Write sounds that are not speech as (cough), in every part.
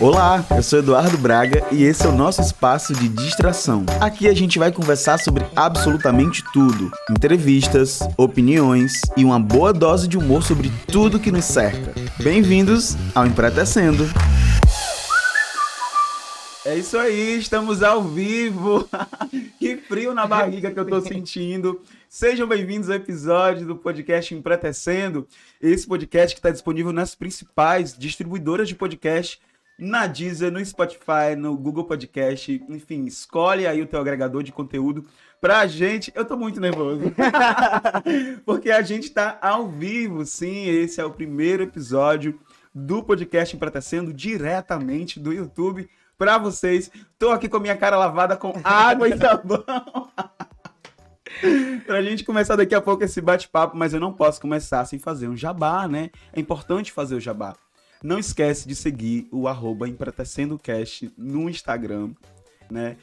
Olá, eu sou Eduardo Braga e esse é o nosso espaço de distração. Aqui a gente vai conversar sobre absolutamente tudo: entrevistas, opiniões e uma boa dose de humor sobre tudo que nos cerca. Bem-vindos ao Empretecendo. É isso aí, estamos ao vivo. (laughs) que frio na barriga que eu tô sentindo. Sejam bem-vindos ao episódio do podcast Empretecendo. Esse podcast que está disponível nas principais distribuidoras de podcast na Deezer, no Spotify, no Google Podcast, enfim, escolhe aí o teu agregador de conteúdo pra gente. Eu tô muito nervoso. (laughs) Porque a gente tá ao vivo, sim, esse é o primeiro episódio do podcast Empretecendo diretamente do YouTube para vocês. Tô aqui com minha cara lavada com água e sabão. (laughs) pra gente começar daqui a pouco esse bate-papo, mas eu não posso começar sem fazer um jabá, né? É importante fazer o jabá. Não esquece de seguir o arroba EmpretecendoCast no Instagram, né?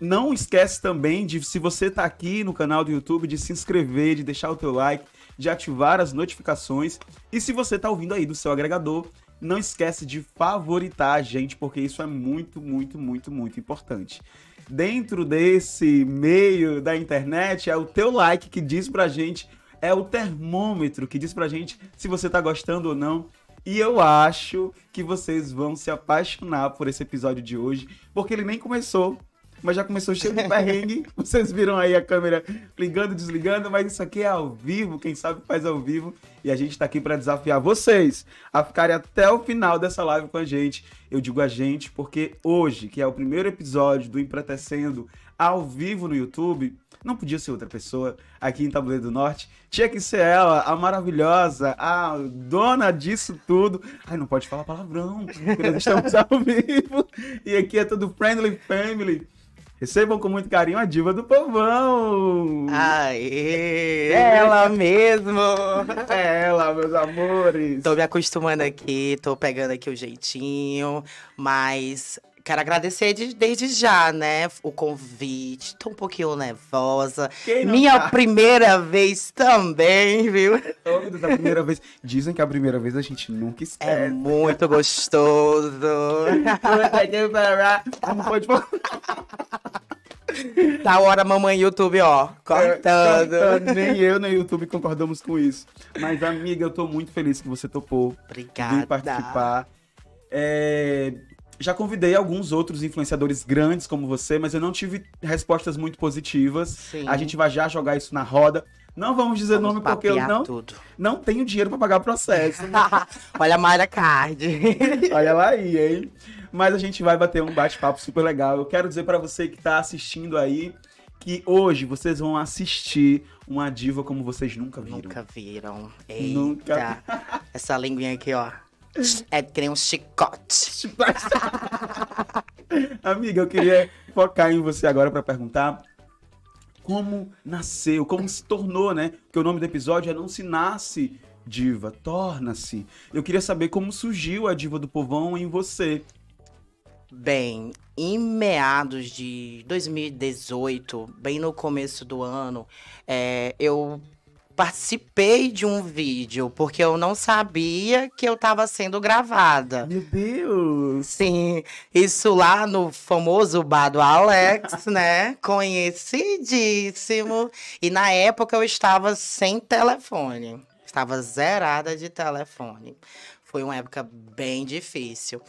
Não esquece também de, se você está aqui no canal do YouTube, de se inscrever, de deixar o teu like, de ativar as notificações. E se você está ouvindo aí do seu agregador, não esquece de favoritar a gente, porque isso é muito, muito, muito, muito importante. Dentro desse meio da internet, é o teu like que diz pra gente, é o termômetro que diz pra gente se você tá gostando ou não e eu acho que vocês vão se apaixonar por esse episódio de hoje, porque ele nem começou, mas já começou cheio de (laughs) perrengue. Vocês viram aí a câmera ligando e desligando, mas isso aqui é ao vivo, quem sabe faz ao vivo. E a gente está aqui para desafiar vocês a ficarem até o final dessa live com a gente. Eu digo a gente porque hoje, que é o primeiro episódio do Empretecendo ao vivo no YouTube, não podia ser outra pessoa aqui em Tabuleiro do Norte. Tinha que ser ela, a maravilhosa, a dona disso tudo. Ai, não pode falar palavrão, estamos ao (laughs) vivo. E aqui é tudo Friendly Family. Recebam com muito carinho a diva do povão! Aê! Ela mesmo! (laughs) Ela, meus amores! Tô me acostumando aqui, tô pegando aqui o jeitinho, mas Quero agradecer de, desde já, né? O convite. Tô um pouquinho nervosa. Minha tá? primeira vez também, viu? Todos a primeira vez. Dizem que a primeira vez a gente nunca esquece. É muito gostoso. Pode falar. (laughs) Tá hora, mamãe YouTube, ó, cortando. É, nem eu nem o YouTube concordamos com isso. Mas, amiga, eu tô muito feliz que você topou. Obrigada. Vir participar. É, já convidei alguns outros influenciadores grandes como você, mas eu não tive respostas muito positivas. Sim. A gente vai já jogar isso na roda. Não vamos dizer vamos nome porque eu não, tudo. não tenho dinheiro para pagar processo. (laughs) Olha a Mayra Card. (laughs) Olha lá aí, hein? Mas a gente vai bater um bate-papo super legal. Eu quero dizer para você que está assistindo aí que hoje vocês vão assistir uma diva como vocês nunca viram. Nunca viram. Eita. Nunca. Essa linguinha aqui, ó. É que nem um chicote. (laughs) Amiga, eu queria focar em você agora para perguntar como nasceu, como se tornou, né? Porque o nome do episódio é Não Se Nasce Diva, torna-se. Eu queria saber como surgiu a Diva do Povão em você. Bem, em meados de 2018, bem no começo do ano, é, eu participei de um vídeo, porque eu não sabia que eu estava sendo gravada. Meu Deus! Sim, isso lá no famoso bar do Alex, (laughs) né? Conhecidíssimo. E na época eu estava sem telefone. Estava zerada de telefone. Foi uma época bem difícil.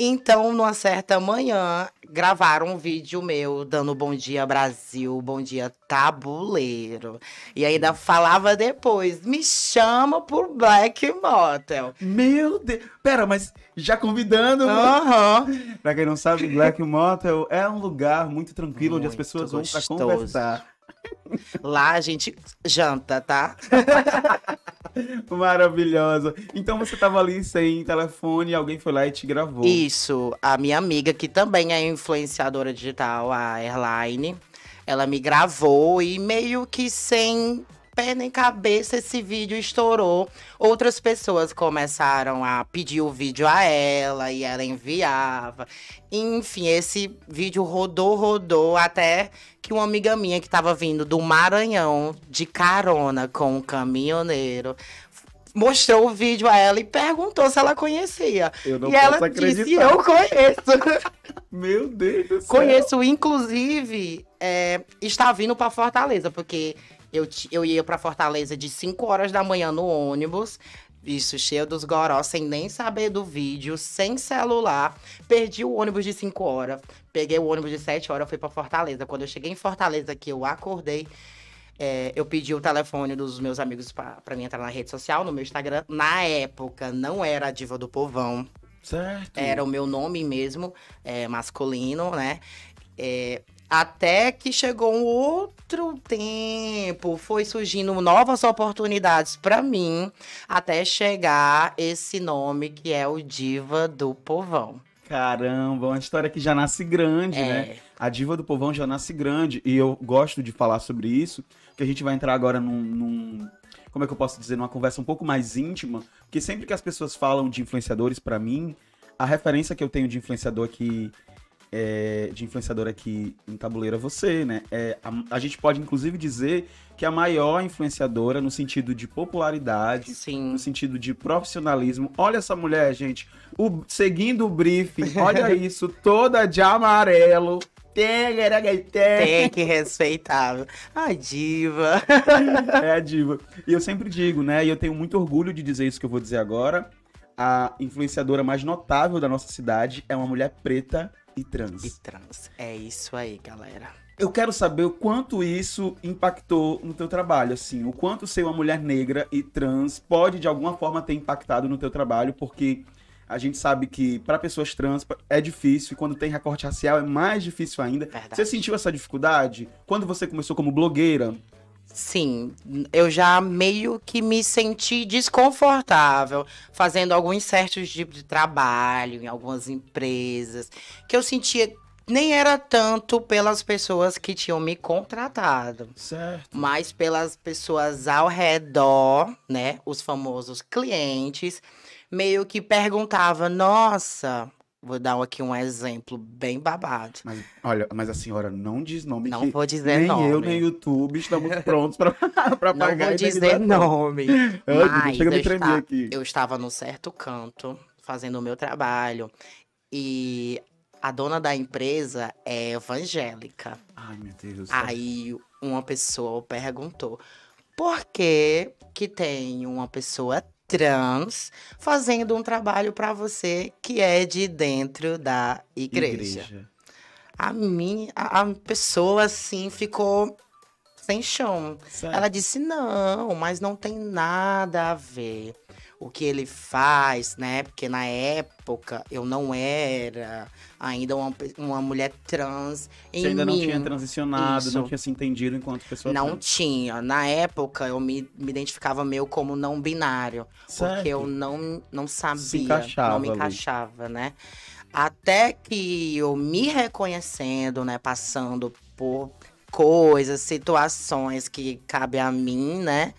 Então, numa certa manhã, gravaram um vídeo meu dando bom dia Brasil, bom dia tabuleiro. E ainda falava depois, me chama por Black Motel. Meu Deus! Pera, mas já convidando. Uhum. (laughs) pra quem não sabe, Black Motel é um lugar muito tranquilo muito onde as pessoas gostoso. vão pra conversar. Lá a gente janta, tá? (laughs) Maravilhosa. Então você tava ali sem telefone alguém foi lá e te gravou. Isso. A minha amiga, que também é influenciadora digital, a Airline, ela me gravou e meio que sem pé nem cabeça esse vídeo estourou. Outras pessoas começaram a pedir o vídeo a ela e ela enviava. Enfim, esse vídeo rodou, rodou até que uma amiga minha que estava vindo do Maranhão de carona com um caminhoneiro mostrou o vídeo a ela e perguntou se ela conhecia. Eu não e ela acreditar. disse: Eu conheço. (laughs) Meu Deus do céu. conheço, inclusive, é, está vindo pra Fortaleza, porque eu, eu ia pra Fortaleza de 5 horas da manhã no ônibus. Isso, cheio dos goró, sem nem saber do vídeo, sem celular. Perdi o ônibus de 5 horas. Peguei o ônibus de 7 horas, fui pra Fortaleza. Quando eu cheguei em Fortaleza, que eu acordei, é, eu pedi o telefone dos meus amigos pra, pra mim entrar na rede social, no meu Instagram. Na época, não era a Diva do Povão. Certo. Era o meu nome mesmo, é, masculino, né? É, até que chegou um outro tempo, foi surgindo novas oportunidades pra mim, até chegar esse nome que é o Diva do Povão. Caramba, uma história que já nasce grande, né? É, A diva do povão já nasce grande. E eu gosto de falar sobre isso, que a gente vai entrar agora num, num- Como é que eu posso dizer? Numa conversa um pouco mais íntima. Porque sempre que as pessoas falam de influenciadores, pra mim, a referência que eu tenho de influenciador aqui. É, de influenciador aqui em Tabuleiro é você, né? É, a, a gente pode, inclusive, dizer que a maior influenciadora no sentido de popularidade, sim. no sentido de profissionalismo. Olha essa mulher, gente. O- seguindo o briefing, olha (laughs) isso, toda de amarelo. Tem que respeitar. A diva. (laughs) É a diva. E eu sempre digo, né? E eu tenho muito orgulho de dizer isso que eu vou dizer agora. A influenciadora mais notável da nossa cidade é uma mulher preta e trans. E trans. É isso aí, galera. Eu quero saber o quanto isso impactou no teu trabalho, assim, o quanto ser uma mulher negra e trans pode de alguma forma ter impactado no teu trabalho, porque a gente sabe que para pessoas trans é difícil e quando tem recorte racial é mais difícil ainda. Verdade. Você sentiu essa dificuldade quando você começou como blogueira? Sim, eu já meio que me senti desconfortável fazendo alguns certos tipos de trabalho em algumas empresas, que eu sentia nem era tanto pelas pessoas que tinham me contratado, Certo. mas pelas pessoas ao redor, né, os famosos clientes, meio que perguntava: "Nossa, vou dar aqui um exemplo bem babado. Mas olha, mas a senhora não diz nome Não vou dizer nem nome. eu nem o YouTube estamos prontos para (laughs) para Não pagar vou dizer nome. (laughs) Mas chega me eu, tremer esta- aqui. eu estava num certo canto, fazendo o meu trabalho, e a dona da empresa é evangélica. Ai, meu Deus. Aí uma pessoa perguntou: por que que tem uma pessoa trans fazendo um trabalho para você que é de dentro da igreja? A minha a, a pessoa assim ficou sem chão. Ela disse: não, mas não tem nada a ver. O que ele faz, né? Porque na época eu não era ainda uma, uma mulher trans em Você ainda não mim. tinha transicionado, não Isso. tinha se entendido enquanto pessoa Não trans. tinha. Na época, eu me, me identificava meio como não binário. Certo. Porque eu não, não sabia. encaixava não me ali. encaixava, né? Até que eu me reconhecendo, né? Passando por coisas, situações que cabe a mim, né?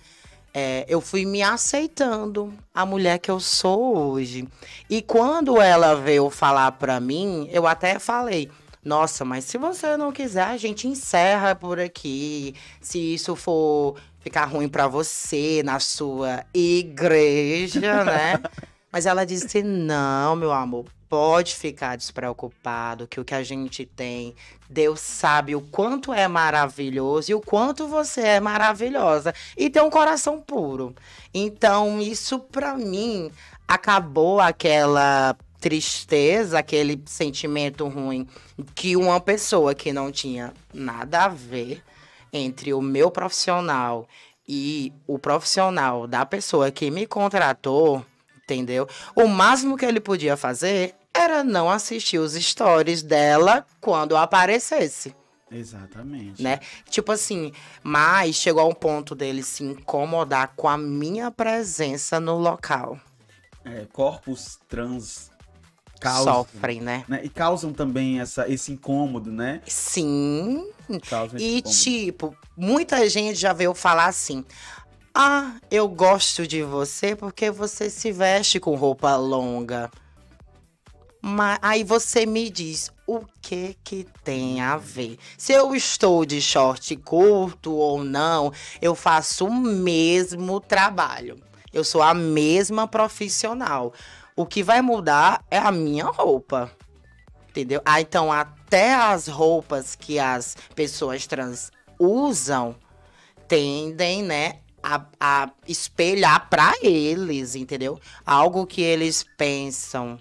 É, eu fui me aceitando a mulher que eu sou hoje. E quando ela veio falar pra mim, eu até falei: Nossa, mas se você não quiser, a gente encerra por aqui. Se isso for ficar ruim pra você na sua igreja, né? (laughs) Mas ela disse: Não, meu amor, pode ficar despreocupado, que o que a gente tem, Deus sabe o quanto é maravilhoso e o quanto você é maravilhosa. E tem um coração puro. Então, isso pra mim acabou aquela tristeza, aquele sentimento ruim que uma pessoa que não tinha nada a ver entre o meu profissional e o profissional da pessoa que me contratou, entendeu? O máximo que ele podia fazer era não assistir os stories dela quando aparecesse, Exatamente. né? Tipo assim, mas chegou a um ponto dele se incomodar com a minha presença no local. É, corpos trans causam. Sofrem, né? né? E causam também essa, esse incômodo, né? Sim, Causam E, tipo, muita gente já veio falar assim: Ah, eu gosto de você porque você se veste com roupa longa. Mas aí você me diz o que que tem a ver? Se eu estou de short curto ou não, eu faço o mesmo trabalho. Eu sou a mesma profissional. O que vai mudar é a minha roupa. Entendeu? Ah, então até as roupas que as pessoas trans usam tendem, né, a, a espelhar para eles, entendeu? Algo que eles pensam.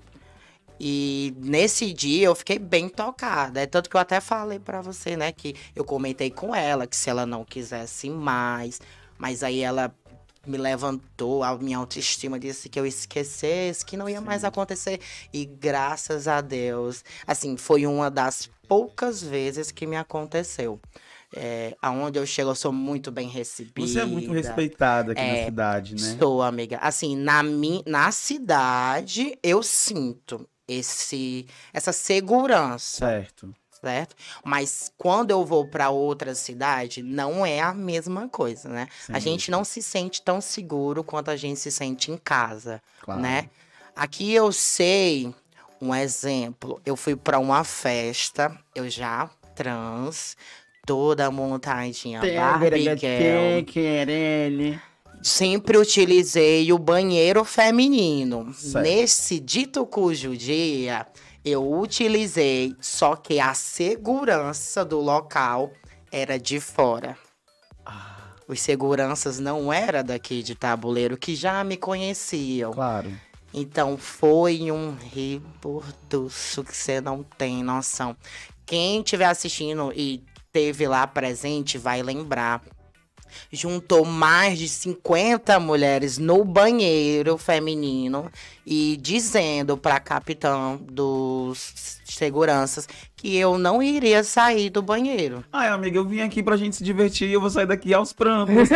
E nesse dia eu fiquei bem tocada. É tanto que eu até falei para você, né, que eu comentei com ela que se ela não quisesse mais, mas aí ela me levantou, a minha autoestima disse que eu esquecesse, que não ia Sim. mais acontecer. E graças a Deus, assim, foi uma das poucas vezes que me aconteceu. É, aonde eu chego, eu sou muito bem recebida. Você é muito respeitada aqui é, na cidade, né? Sou, amiga. Assim, na, mi, na cidade, eu sinto esse, essa segurança. Certo certo? Mas quando eu vou para outra cidade, não é a mesma coisa, né? Sim. A gente não se sente tão seguro quanto a gente se sente em casa, claro. né? Aqui eu sei um exemplo. Eu fui para uma festa, eu já trans, toda montadinha, Barbie girl. Sempre utilizei o banheiro feminino. Certo. Nesse dito cujo dia, eu utilizei, só que a segurança do local era de fora. Ah. Os seguranças não era daqui de tabuleiro, que já me conheciam. Claro. Então foi um reborduço que você não tem noção. Quem estiver assistindo e teve lá presente vai lembrar juntou mais de 50 mulheres no banheiro feminino e dizendo para capitão dos seguranças que eu não iria sair do banheiro. Ai, amiga, eu vim aqui pra gente se divertir e eu vou sair daqui aos prantos.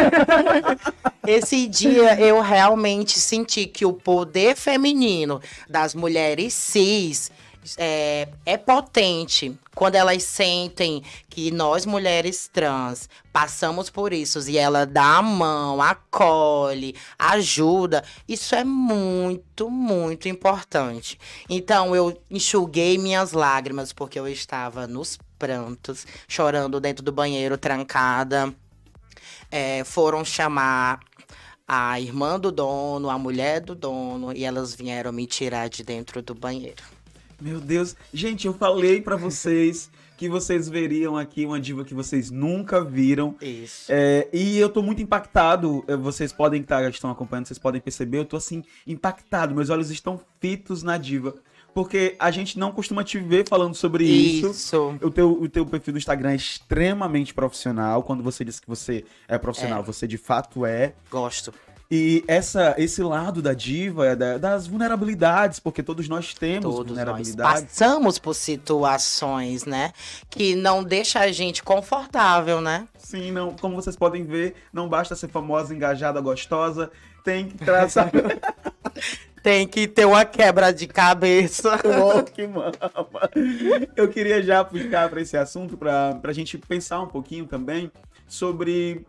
(laughs) Esse dia eu realmente senti que o poder feminino das mulheres cis é, é potente quando elas sentem que nós mulheres trans passamos por isso e ela dá a mão, acolhe, ajuda, isso é muito, muito importante. Então eu enxuguei minhas lágrimas porque eu estava nos prantos, chorando dentro do banheiro, trancada. É, foram chamar a irmã do dono, a mulher do dono, e elas vieram me tirar de dentro do banheiro. Meu Deus. Gente, eu falei para vocês que vocês veriam aqui uma diva que vocês nunca viram. Isso. É, e eu tô muito impactado. É, vocês podem estar, estão acompanhando, vocês podem perceber, eu tô assim, impactado. Meus olhos estão fitos na diva. Porque a gente não costuma te ver falando sobre isso. Isso. O teu, o teu perfil do Instagram é extremamente profissional. Quando você diz que você é profissional, é. você de fato é. Gosto. E essa, esse lado da diva é da, das vulnerabilidades, porque todos nós temos todos vulnerabilidades. Nós passamos por situações, né? Que não deixa a gente confortável, né? Sim, não, como vocês podem ver, não basta ser famosa, engajada, gostosa, tem que traçar. (laughs) tem que ter uma quebra de cabeça. (laughs) Oh, que mama. Eu queria já puxar para esse assunto, para a gente pensar um pouquinho também sobre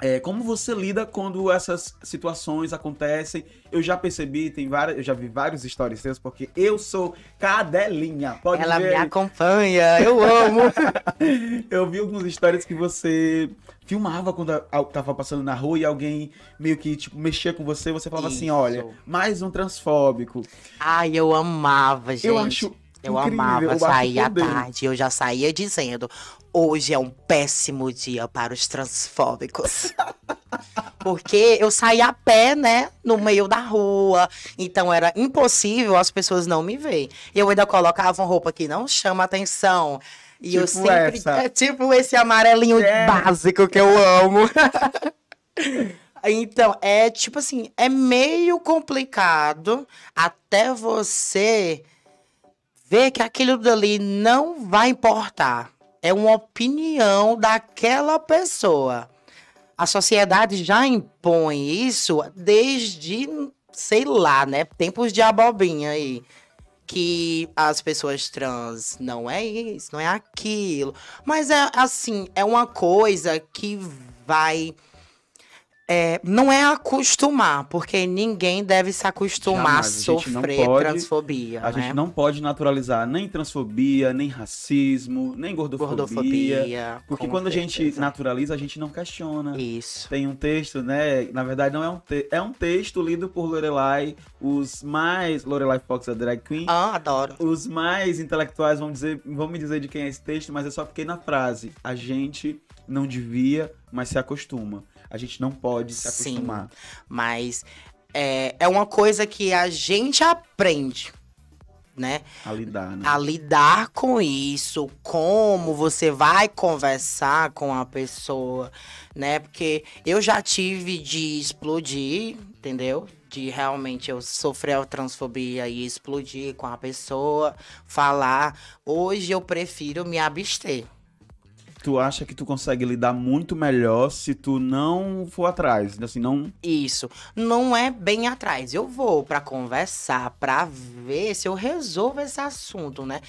é, como você lida quando essas situações acontecem? Eu já percebi, tem várias, eu já vi vários stories seus, porque eu sou cadelinha. Pode Ela ver. me acompanha, eu (laughs) amo. eu vi alguns stories que você filmava quando tava passando na rua e alguém meio que tipo mexia com você, você falava assim, Isso. assim, olha, mais um transfóbico. Ai, eu amava, gente. Eu acho eu Incrível, amava sair à tarde. Eu já saía dizendo: hoje é um péssimo dia para os transfóbicos. (laughs) Porque eu saía a pé, né? No meio da rua. Então era impossível as pessoas não me verem. Eu ainda colocava uma roupa que não chama atenção. E tipo eu sempre. Essa. É tipo esse amarelinho é. básico que eu amo. (laughs) Então, é tipo assim, é meio complicado até você vê que aquilo dali não vai importar. É uma opinião daquela pessoa. A sociedade já impõe isso desde, sei lá, né? Tempos de abobinha aí. Que as pessoas trans não é isso, não é aquilo. Mas é assim, é uma coisa que vai É, não é acostumar, porque ninguém deve se acostumar Jamais, a a sofrer pode- transfobia. A né? gente não pode naturalizar nem transfobia, nem racismo, nem gordofobia. Gordofobia. Porque quando a gente certeza. naturaliza, a gente não questiona. Isso. Tem um texto, né? Na verdade, não é um texto. É um texto lido por Lorelai. Os mais. Lorelai Fox, a drag queen. Ah, adoro. Os mais intelectuais vão dizer, vão me dizer de quem é esse texto, mas eu só fiquei na frase. A gente não devia, mas se acostuma. A gente não pode se Sim. acostumar. Mas é, é uma coisa que a gente aprende, né? A lidar, né? A lidar com isso, como você vai conversar com a pessoa, né? Porque eu já tive de explodir, entendeu? De realmente eu sofrer a transfobia e explodir com a pessoa, falar. Hoje eu prefiro me abster. Tu acha que tu consegue lidar muito melhor se tu não for atrás? Assim, não. Isso. Não é bem atrás. Eu vou pra conversar, pra ver se eu resolvo esse assunto, né?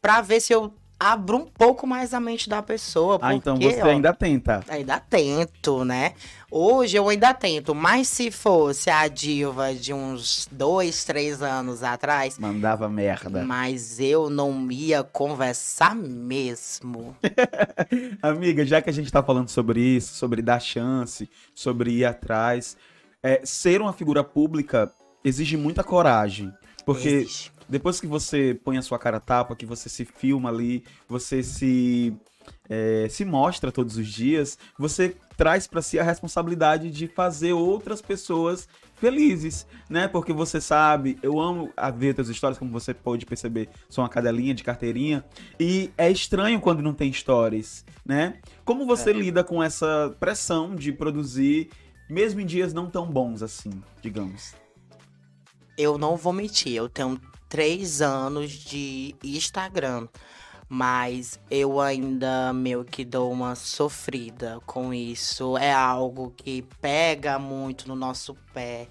Pra ver se eu abro um pouco mais a mente da pessoa. Ah, então porque, você ó, ainda tenta. Ainda tento, né? Hoje eu ainda tento, mas se fosse a diva de uns dois, três anos atrás, Mandava merda. mas eu não ia conversar mesmo. (laughs) Amiga, já que a gente tá falando sobre isso, sobre dar chance, sobre ir atrás, é, ser uma figura pública exige muita coragem. Porque Existe. Depois que você põe a sua cara a tapa, que você se filma ali, você se, é, se mostra todos os dias, você traz pra si a responsabilidade de fazer outras pessoas felizes, né? Porque você sabe, eu amo ver teus histórias, como você pode perceber, sou uma cadelinha de carteirinha, e é estranho quando não tem stories, né? Como você lida com essa pressão de produzir, mesmo em dias não tão bons assim, digamos? Eu não vou mentir, eu tenho três anos de Instagram. Mas eu ainda meio que dou uma sofrida com isso. É algo que pega muito no nosso pé.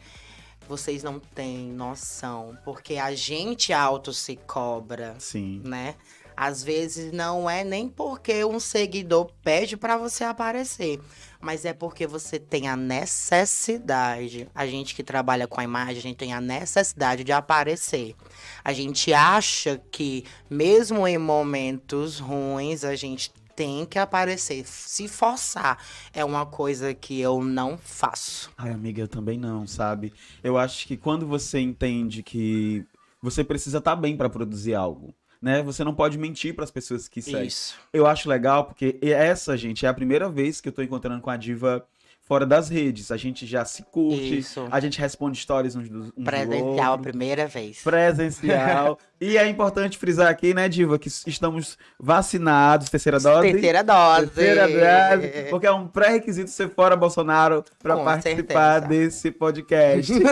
Vocês não têm noção. Porque a gente auto se cobra, Sim. né? Às vezes não é nem porque um seguidor pede pra você aparecer, mas é porque você tem a necessidade. A gente que trabalha com a imagem, a gente tem a necessidade de aparecer. A gente acha que mesmo em momentos ruins, a gente tem que aparecer, se forçar. É uma coisa que eu não faço. Ai, amiga, eu também não, sabe? Eu acho que quando você entende que você precisa estar bem pra produzir algo, né? Você não pode mentir pras pessoas que seguem. Isso. Eu acho legal porque essa, gente, é a primeira vez que eu tô encontrando com a diva fora das redes. A gente já se curte, Isso. a gente responde stories uns dos uns do Presencial a outro. primeira vez. Presencial. (laughs) e é importante frisar aqui, né, Diva, que estamos vacinados, terceira dose. Terceira dose. Terceira dose, porque é um pré-requisito ser fora Bolsonaro para participar certeza. desse podcast. (laughs)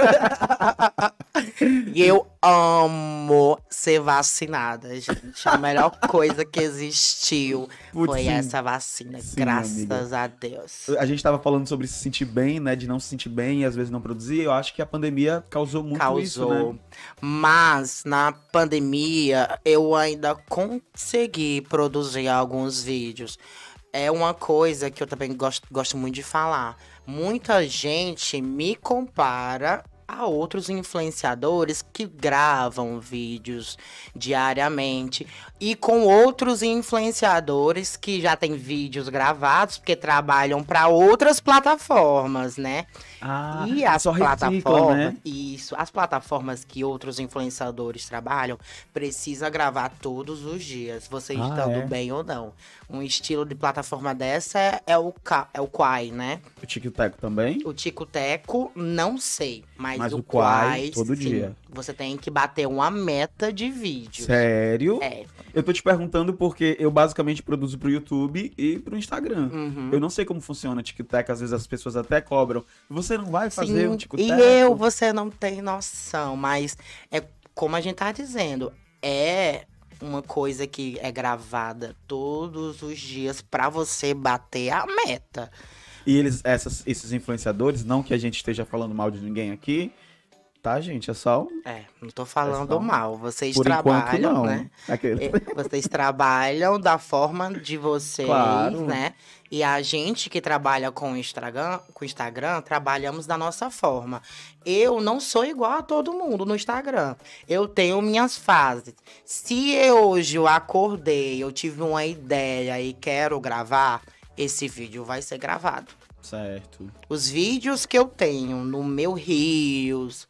E eu amo ser vacinada, gente. A melhor (laughs) coisa que existiu Putz, foi sim. essa vacina. Sim, graças a Deus. A gente tava falando sobre se sentir bem, né, de não se sentir bem e às vezes não produzir. Eu acho que a pandemia causou muito isso, Causou. né? Mas na pandemia eu ainda consegui produzir alguns vídeos. É uma coisa que eu também gosto, gosto muito de falar. Muita gente me compara a outros influenciadores que gravam vídeos diariamente e com outros influenciadores que já têm vídeos gravados porque trabalham para outras plataformas, né? Ah, E as só recicla, plataformas, né? isso, as plataformas que outros influenciadores trabalham, precisa gravar todos os dias, você Ah, estando é? bem ou não. Um estilo de plataforma dessa é, é o é o Quai, né? O Tic-Tac também. O Tico Teco, não sei, mas, Mas o, o Quai, Quai, todo sim. dia. Você tem que bater uma meta de vídeos. Sério? É. Eu tô te perguntando porque eu basicamente produzo pro YouTube e pro Instagram. Uhum. Eu não sei como funciona o TikTok, às vezes as pessoas até cobram. Você não vai fazer Sim, um TikTok? E eu, você não tem noção, mas é como a gente tá dizendo, é uma coisa que é gravada todos os dias pra você bater a meta. E eles, essas- esses influenciadores, não que a gente esteja falando mal de ninguém aqui, Tá, gente? É só. É, não tô falando só- mal. Vocês Por trabalham, não. né? Aquele... É, Vocês trabalham da forma de vocês, Claro. né? E a gente que trabalha com o Instagram, com Instagram, trabalhamos da nossa forma. Eu não sou igual a todo mundo no Instagram. Eu tenho minhas fases. Se eu, hoje eu acordei, eu tive uma ideia e quero gravar, esse vídeo vai ser gravado. Certo. Os vídeos que eu tenho no meu Rios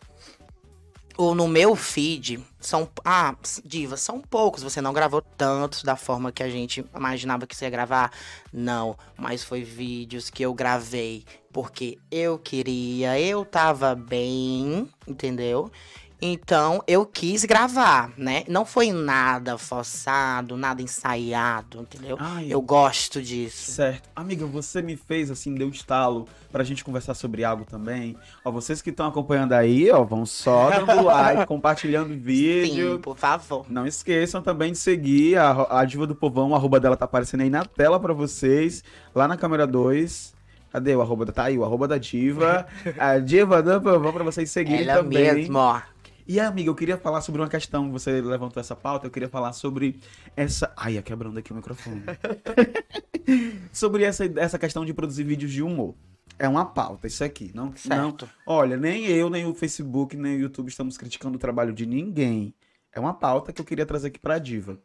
ou no meu feed são. Ah, Diva, são poucos. Você não gravou tantos da forma que a gente imaginava que você ia gravar. Não, mas foi vídeos que eu gravei porque eu queria, eu tava bem, entendeu? Então eu quis gravar, né? Não foi nada forçado, nada ensaiado, entendeu? Ai, Eu gosto disso. Certo. Amiga, você me fez, assim, deu estalo pra gente conversar sobre algo também. Ó, vocês que estão acompanhando aí, ó, vão só (laughs) dando like, compartilhando o vídeo. Sim, por favor. Não esqueçam também de seguir a, a Diva do Povão, o arroba dela tá aparecendo aí na tela pra vocês, lá na câmera 2. Cadê o arroba? da- Tá aí, o arroba da Diva. (laughs) a Diva do Povão pra vocês seguirem Ela também. mesmo, ó. E amiga, eu queria falar sobre uma questão, você levantou essa pauta, eu queria falar sobre essa. Ai, é quebrando aqui o microfone. (laughs) sobre essa, essa questão de produzir vídeos de humor. É uma pauta, isso aqui. Não, não, Certo. olha, nem eu, nem o Facebook, nem o YouTube estamos criticando o trabalho de ninguém. É uma pauta que eu queria trazer aqui pra Diva.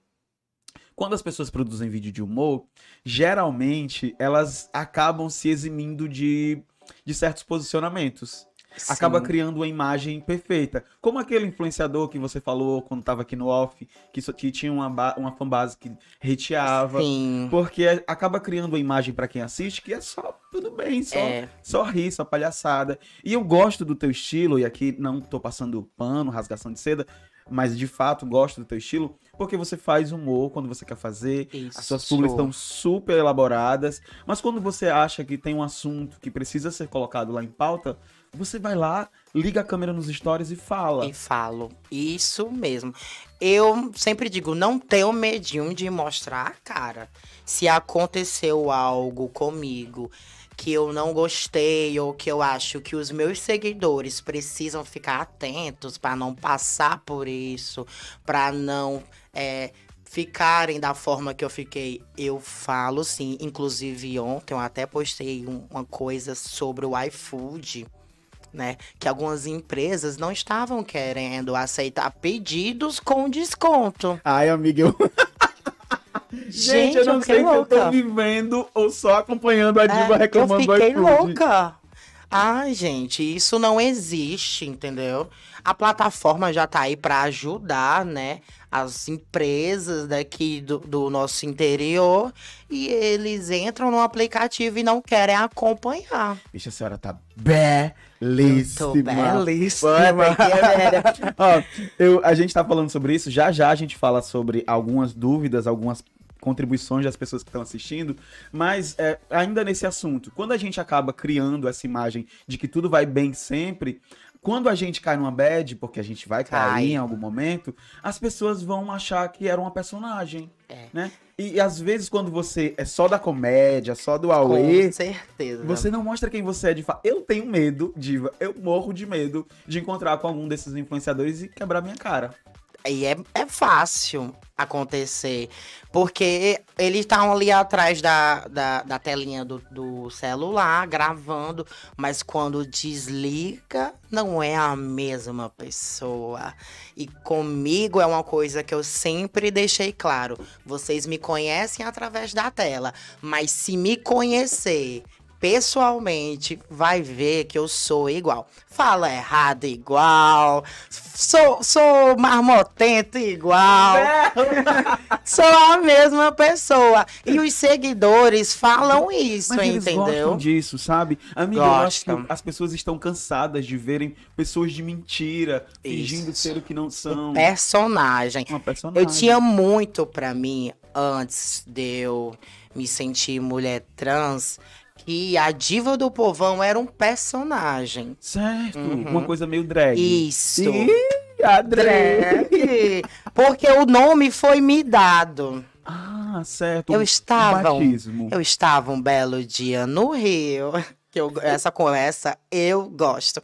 Quando as pessoas produzem vídeo de humor, geralmente elas acabam se eximindo de, de certos posicionamentos acaba criando uma imagem perfeita. Como aquele influenciador que você falou quando tava aqui no off, que, só, que tinha uma, uma fanbase que hateava. Sim. Porque acaba criando uma imagem pra quem assiste que é só tudo bem, só, É, só rir, só palhaçada. E eu gosto do teu estilo, e aqui não tô passando pano, rasgação de seda, mas de fato gosto do teu estilo, porque você faz humor quando você quer fazer, isso. as suas publis estão super elaboradas, mas quando você acha que tem um assunto que precisa ser colocado lá em pauta, você vai lá, liga a câmera nos stories e fala. E falo. Isso mesmo. Eu sempre digo, não tenho medinho de mostrar a cara. Se aconteceu algo comigo que eu não gostei ou que eu acho que os meus seguidores precisam ficar atentos para não passar por isso, para não é, ficarem da forma que eu fiquei, eu falo sim. Inclusive ontem eu até postei um- uma coisa sobre o iFood né? Que algumas empresas não estavam querendo aceitar pedidos com desconto. Ai, amiga, eu... (laughs) Gente, eu não fiquei sei se eu tô vivendo ou só acompanhando a É, diva eu reclamando do fiquei iFood. louca. Ai, gente, isso não existe, entendeu? A plataforma já tá aí para ajudar, né? As empresas daqui do, do nosso interior e eles entram no aplicativo e não querem acompanhar. Bicha, a senhora tá Tô belíssima. belíssima. Ó, eu, a gente tá falando sobre isso, já já a gente fala sobre algumas dúvidas, algumas contribuições das pessoas que estão assistindo, mas é, ainda nesse assunto, quando a gente acaba criando essa imagem de que tudo vai bem sempre, quando a gente cai numa bad, porque a gente vai cair Cai. em algum momento, as pessoas vão achar que era uma personagem, É. né? E, e às vezes quando você é só da comédia, só do auê, Com certeza. você não mostra quem você é de fato. Eu tenho medo, Diva. Eu morro de medo de encontrar com algum desses influenciadores e quebrar minha cara. E é, é fácil acontecer. Porque eles estavam ali atrás da, da, da telinha do, do celular, gravando, mas quando desliga, não é a mesma pessoa. E comigo é uma coisa que eu sempre deixei claro. Vocês me conhecem através da tela, mas se me conhecer pessoalmente, vai ver que eu sou igual. Fala errado igual. Sou, sou marmotento igual. sou a mesma pessoa. E os seguidores falam isso, Mas eles entendeu? gostam disso, sabe? Amiga, eu acho Gostam. que as pessoas estão cansadas de verem pessoas de mentira, fingindo Isso. ser o que não são. Personagem. Uma personagem. Eu tinha muito pra mim, antes de eu me sentir mulher trans, que a diva do povão era um personagem. Certo. Uhum. Uma coisa meio drag. Isso. Ih, a drag. Drag. Porque o nome foi me dado. Ah, certo. Eu estava um-. Eu estava um belo dia no Rio. Que eu, essa conversa eu gosto.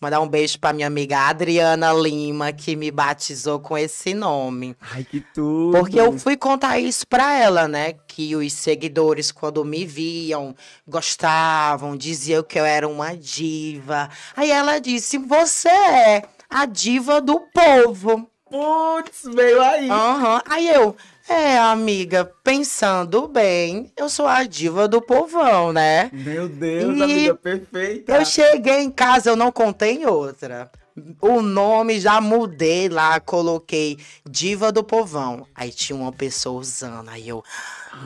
Mandar um beijo pra minha amiga Adriana Lima, que me batizou com esse nome. Ai, que tudo. Porque eu fui contar isso pra ela, né? Que os seguidores, quando me viam, gostavam, diziam que eu era uma diva. Aí ela disse: Você é a diva do povo. Putz, veio aí. Aham. Aí eu, é, amiga, pensando bem, eu sou a diva do povão, né? Meu Deus, E amiga, perfeita. Eu cheguei em casa, eu não contei outra. O nome já mudei lá, coloquei Diva do Povão. Aí tinha uma pessoa usando. Aí eu,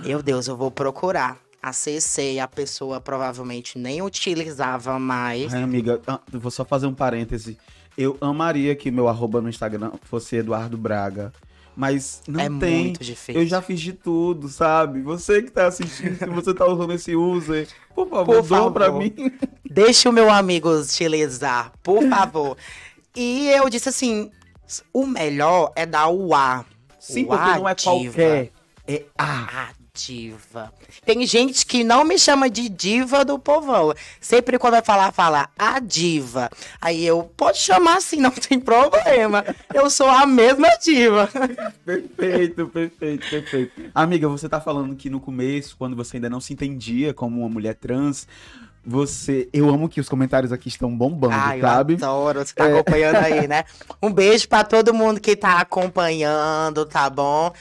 meu Deus, eu vou procurar. Acessei, a pessoa provavelmente nem utilizava mais. Ai, amiga, ah, vou só fazer um parêntese. Eu amaria que meu arroba no Instagram fosse Eduardo Braga. Mas não é tem. muito difícil. Eu já fiz de tudo, sabe? Você que tá assistindo, se você tá usando esse user, por favor, Por doa pra favor. mim. Deixa o meu amigo utilizar, por favor. e eu disse assim: o melhor é dar o A. Sim, O porque não é A diva. qualquer. É A. Diva. Tem gente que não me chama de diva do povão. Sempre quando vai falar, fala a diva. Aí eu, pode chamar assim, não tem problema. Eu sou a mesma diva. (laughs) Perfeito, perfeito, perfeito. Amiga, você tá falando que no começo, quando você ainda não se entendia como uma mulher trans, você. Eu amo que os comentários aqui estão bombando, Ai, eu sabe? adoro. Você tá acompanhando aí, né? (laughs) Um beijo pra todo mundo que tá acompanhando, tá bom?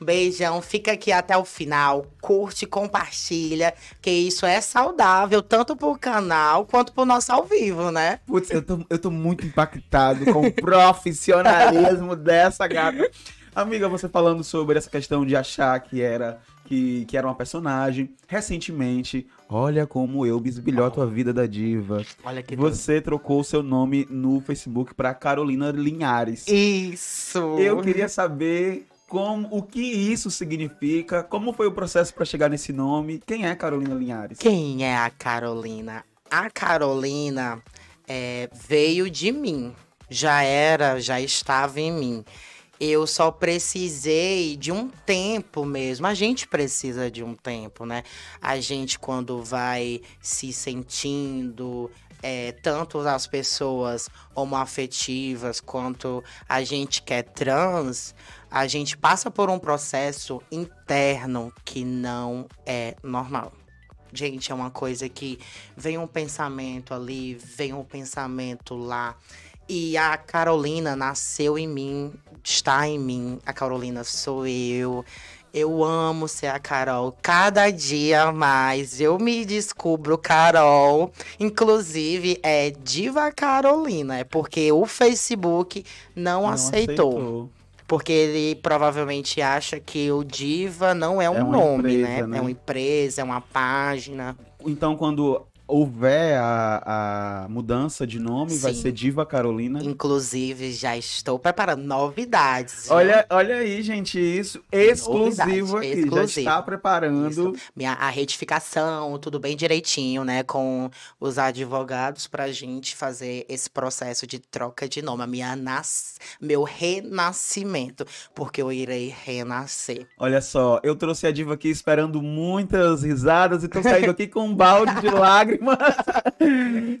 Um Beijão, fica aqui até o final, curte, compartilha, que isso é saudável, tanto pro canal quanto pro nosso ao vivo, né? Putz, eu tô, eu tô muito impactado com o (laughs) profissionalismo dessa gata. Amiga, você falando sobre essa questão de achar que era que, que era uma personagem. Recentemente, olha como eu bisbilhoto a vida da diva. Olha que Você trocou o seu nome no Facebook pra Carolina Linhares. Isso! Eu queria saber como, o que isso significa, como foi o processo pra chegar nesse nome. Quem é Carolina Linhares? Quem é a Carolina? A Carolina é, veio de mim. Já era, já estava em mim. Eu só precisei de um tempo mesmo. A gente precisa de um tempo, né? A gente, quando vai se sentindo, é, tanto as pessoas homoafetivas quanto a gente que é trans, a gente passa por um processo interno que não é normal. Gente, é uma coisa que vem um pensamento ali, vem um pensamento lá. E a Carolina nasceu em mim, está em mim. A Carolina sou eu. Eu amo ser a Carol. Cada dia mais eu me descubro Carol. Inclusive, é Diva Carolina. É porque o Facebook não, Não aceitou. Porque ele provavelmente acha que o Diva não é um É nome, empresa, né? né? É uma empresa, é uma página. Então, quando houver a, a mudança de nome, vai Sim. ser Diva Carolina. Inclusive, já estou preparando novidades. viu? Olha, olha aí, gente, isso exclusivo Novidade, aqui. Já exclusivo. está preparando. Minha, a retificação, tudo bem direitinho, né? Com os advogados pra gente fazer esse processo de troca de nome. A minha nas... Meu renascimento. Porque eu irei renascer. Olha só, eu trouxe a diva aqui esperando muitas risadas e tô saindo aqui com um balde de (laughs) lágrimas.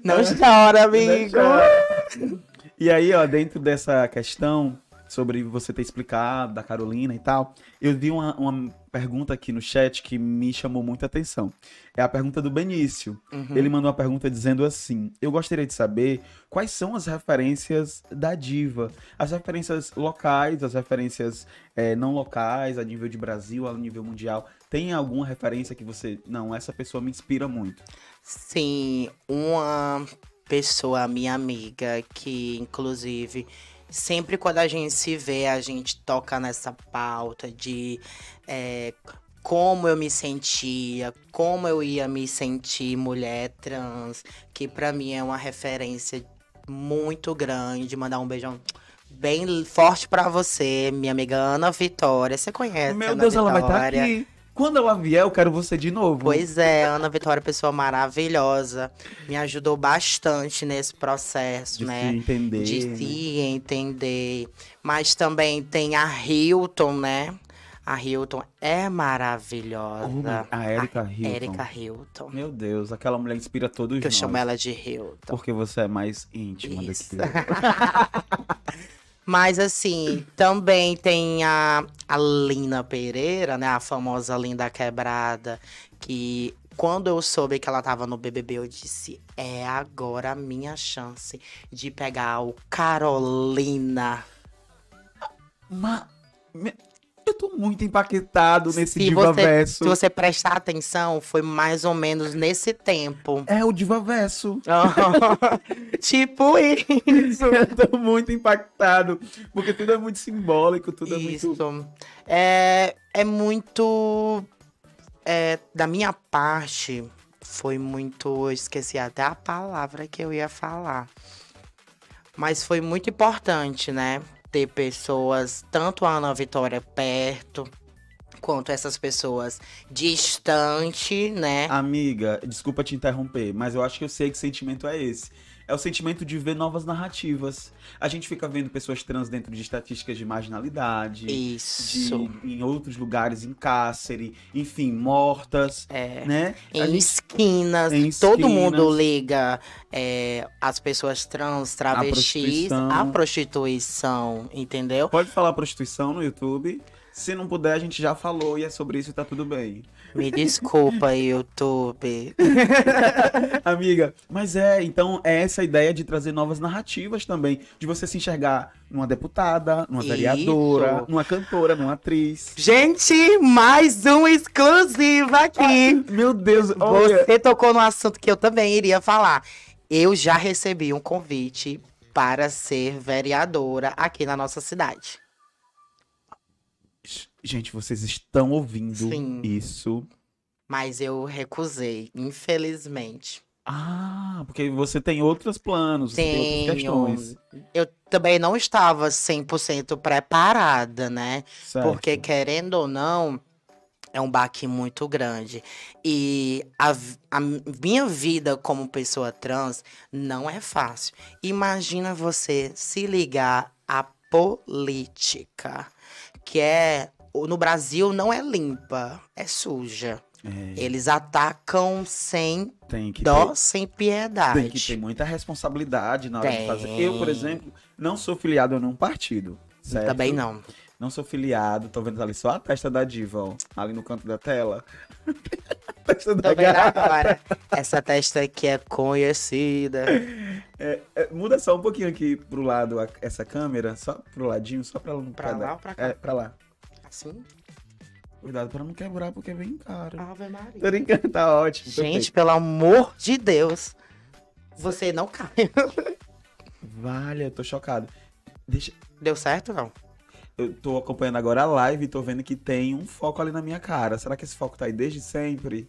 Não chora, (laughs) amigo! Deixa- E aí, ó, dentro dessa questão sobre você ter explicado da Carolina e tal, eu vi uma, uma pergunta aqui no chat que me chamou muita atenção. É a pergunta do Benício. Uhum. Ele mandou uma pergunta dizendo assim: Eu gostaria de saber quais são as referências da diva. As referências locais, as referências eh, não locais, a nível de Brasil, a nível mundial. Tem alguma referência que você. Não, essa pessoa me inspira muito. Sim, uma pessoa, minha amiga, que inclusive sempre quando a gente se vê, a gente toca nessa pauta de é, como eu me sentia, como eu ia me sentir mulher trans, que pra mim é uma referência muito grande. Mandar um beijão bem forte pra você, minha amiga Ana Vitória. Você conhece? Meu Ana Deus, ela vai estar Vitória? aqui. Quando ela vier, eu quero você de novo. Pois é, Ana Vitória, pessoa maravilhosa, me ajudou bastante nesse processo, de né? se entender. De se entender. Mas também tem a Hilton, né? A Hilton é maravilhosa. a Erika Hilton. Erika Hilton. Meu Deus, aquela mulher inspira todos Que eu nós. chamo ela de Hilton. Porque você é mais íntima Isso. daqui. (laughs) Mas assim, também tem a, a Lina Pereira, né? A famosa Linda Quebrada, que quando eu soube que ela tava no BBB, eu disse: é agora a minha chance de pegar o Carolina. Mas eu tô muito empaquetado nesse Se diva você- verso. Se você prestar atenção, foi mais ou menos nesse tempo. É o diva verso. (laughs) tipo isso. Eu tô muito impactado. Porque tudo é muito simbólico, tudo é Isso. muito. É, é muito. é, da minha parte, foi muito. Eu esqueci até a palavra que eu ia falar. Mas foi muito importante, né? Ter pessoas, tanto a Ana Vitória perto, quanto essas pessoas distante, né? Amiga, desculpa te interromper, mas eu acho que eu sei que sentimento é esse. É o sentimento de ver novas narrativas. A gente fica vendo pessoas trans dentro de estatísticas de marginalidade. Isso. de, em outros lugares, em cárcere, enfim, mortas, É. né? Em gente- esquinas, em todo mundo liga é, as pessoas trans, travestis, prostituição. à prostituição, entendeu? Pode falar prostituição no YouTube. Se não puder, a gente já falou e é sobre isso e tá tudo bem. Me desculpa, YouTube. (laughs) Amiga, mas é, então é essa ideia de trazer novas narrativas também. De você se enxergar numa deputada, numa Isso. vereadora, numa cantora, numa atriz. Gente, mais um exclusivo aqui. Meu Deus, olha. Você tocou no assunto que eu também iria falar. Eu já recebi um convite para ser vereadora aqui na nossa cidade. Gente, vocês estão ouvindo Sim. isso. Mas eu recusei, infelizmente. Ah, porque você tem outros planos, você tem outras Tenho. questões. Eu também não estava 100% preparada, né? Certo. Porque, querendo ou não, é um baque muito grande. E a, a minha vida como pessoa trans não é fácil. Imagina você se ligar à política, que é. No Brasil não é limpa, é suja. É, Eles atacam sem dó, ter, sem piedade. tem que ter muita responsabilidade na hora de Tem. fazer. Eu, por exemplo, não sou filiado a nenhum partido. Certo? Também não. Não sou filiado, tô vendo ali só a testa da diva, ó, ali no canto da tela. (laughs) a testa da Tô vendo gata. agora. Essa testa aqui é conhecida. É, muda só um pouquinho aqui pro lado a- essa câmera, só pro ladinho, só pra ela não Pra quebrar. lá ou pra cá? É, pra lá. Cuidado pra não quebrar, porque é bem caro. Ave Maria. Tô brincando, tá ótimo. Gente, pelo amor de Deus. Você não cai. (laughs) Vale, eu tô chocado. Deixa, Deu certo, não? eu tô acompanhando agora a live e tô vendo que tem um foco ali na minha cara. Será que esse foco tá aí desde sempre?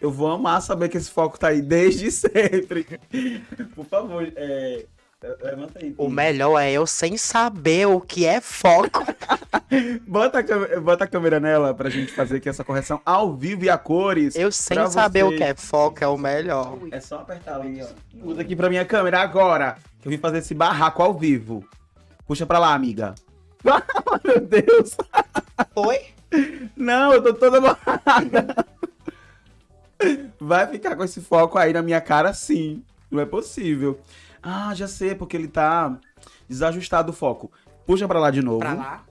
Eu vou amar saber que esse foco tá aí desde (laughs) sempre. Por favor, é, levanta aí. O melhor é eu sem saber o que é foco. (laughs) Bota a, câmera, bota a câmera nela pra gente fazer aqui essa correção ao vivo e a cores. Eu sem saber o vocês. que é foco é o melhor. É só apertar ali, ó. Usa aqui pra minha câmera agora. Que eu vim fazer esse barraco ao vivo. Puxa pra lá, amiga. Ah, (laughs) meu Deus. Oi? Não, eu tô toda barrada. Vai ficar com esse foco aí na minha cara, sim. Não é possível. Ah, já sei, porque ele tá desajustado o foco. Puxa pra lá de novo. Pra lá.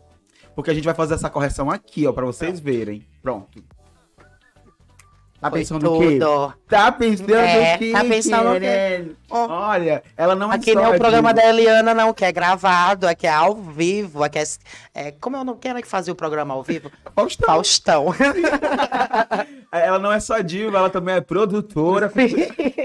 Porque a gente vai fazer essa correção aqui, ó, pra vocês verem. Pronto. Tá Foi pensando o quê? Tá pensando É, o quê? tá pensando o quê? querendo? Ó. Olha, ela não é Aqui nem é o programa da Eliana, não, que é gravado, aqui é ao vivo, aqui é. é como eu não quero que fazia o programa ao vivo? Faustão. Faustão. (laughs) Ela não é só diva, ela também é produtora.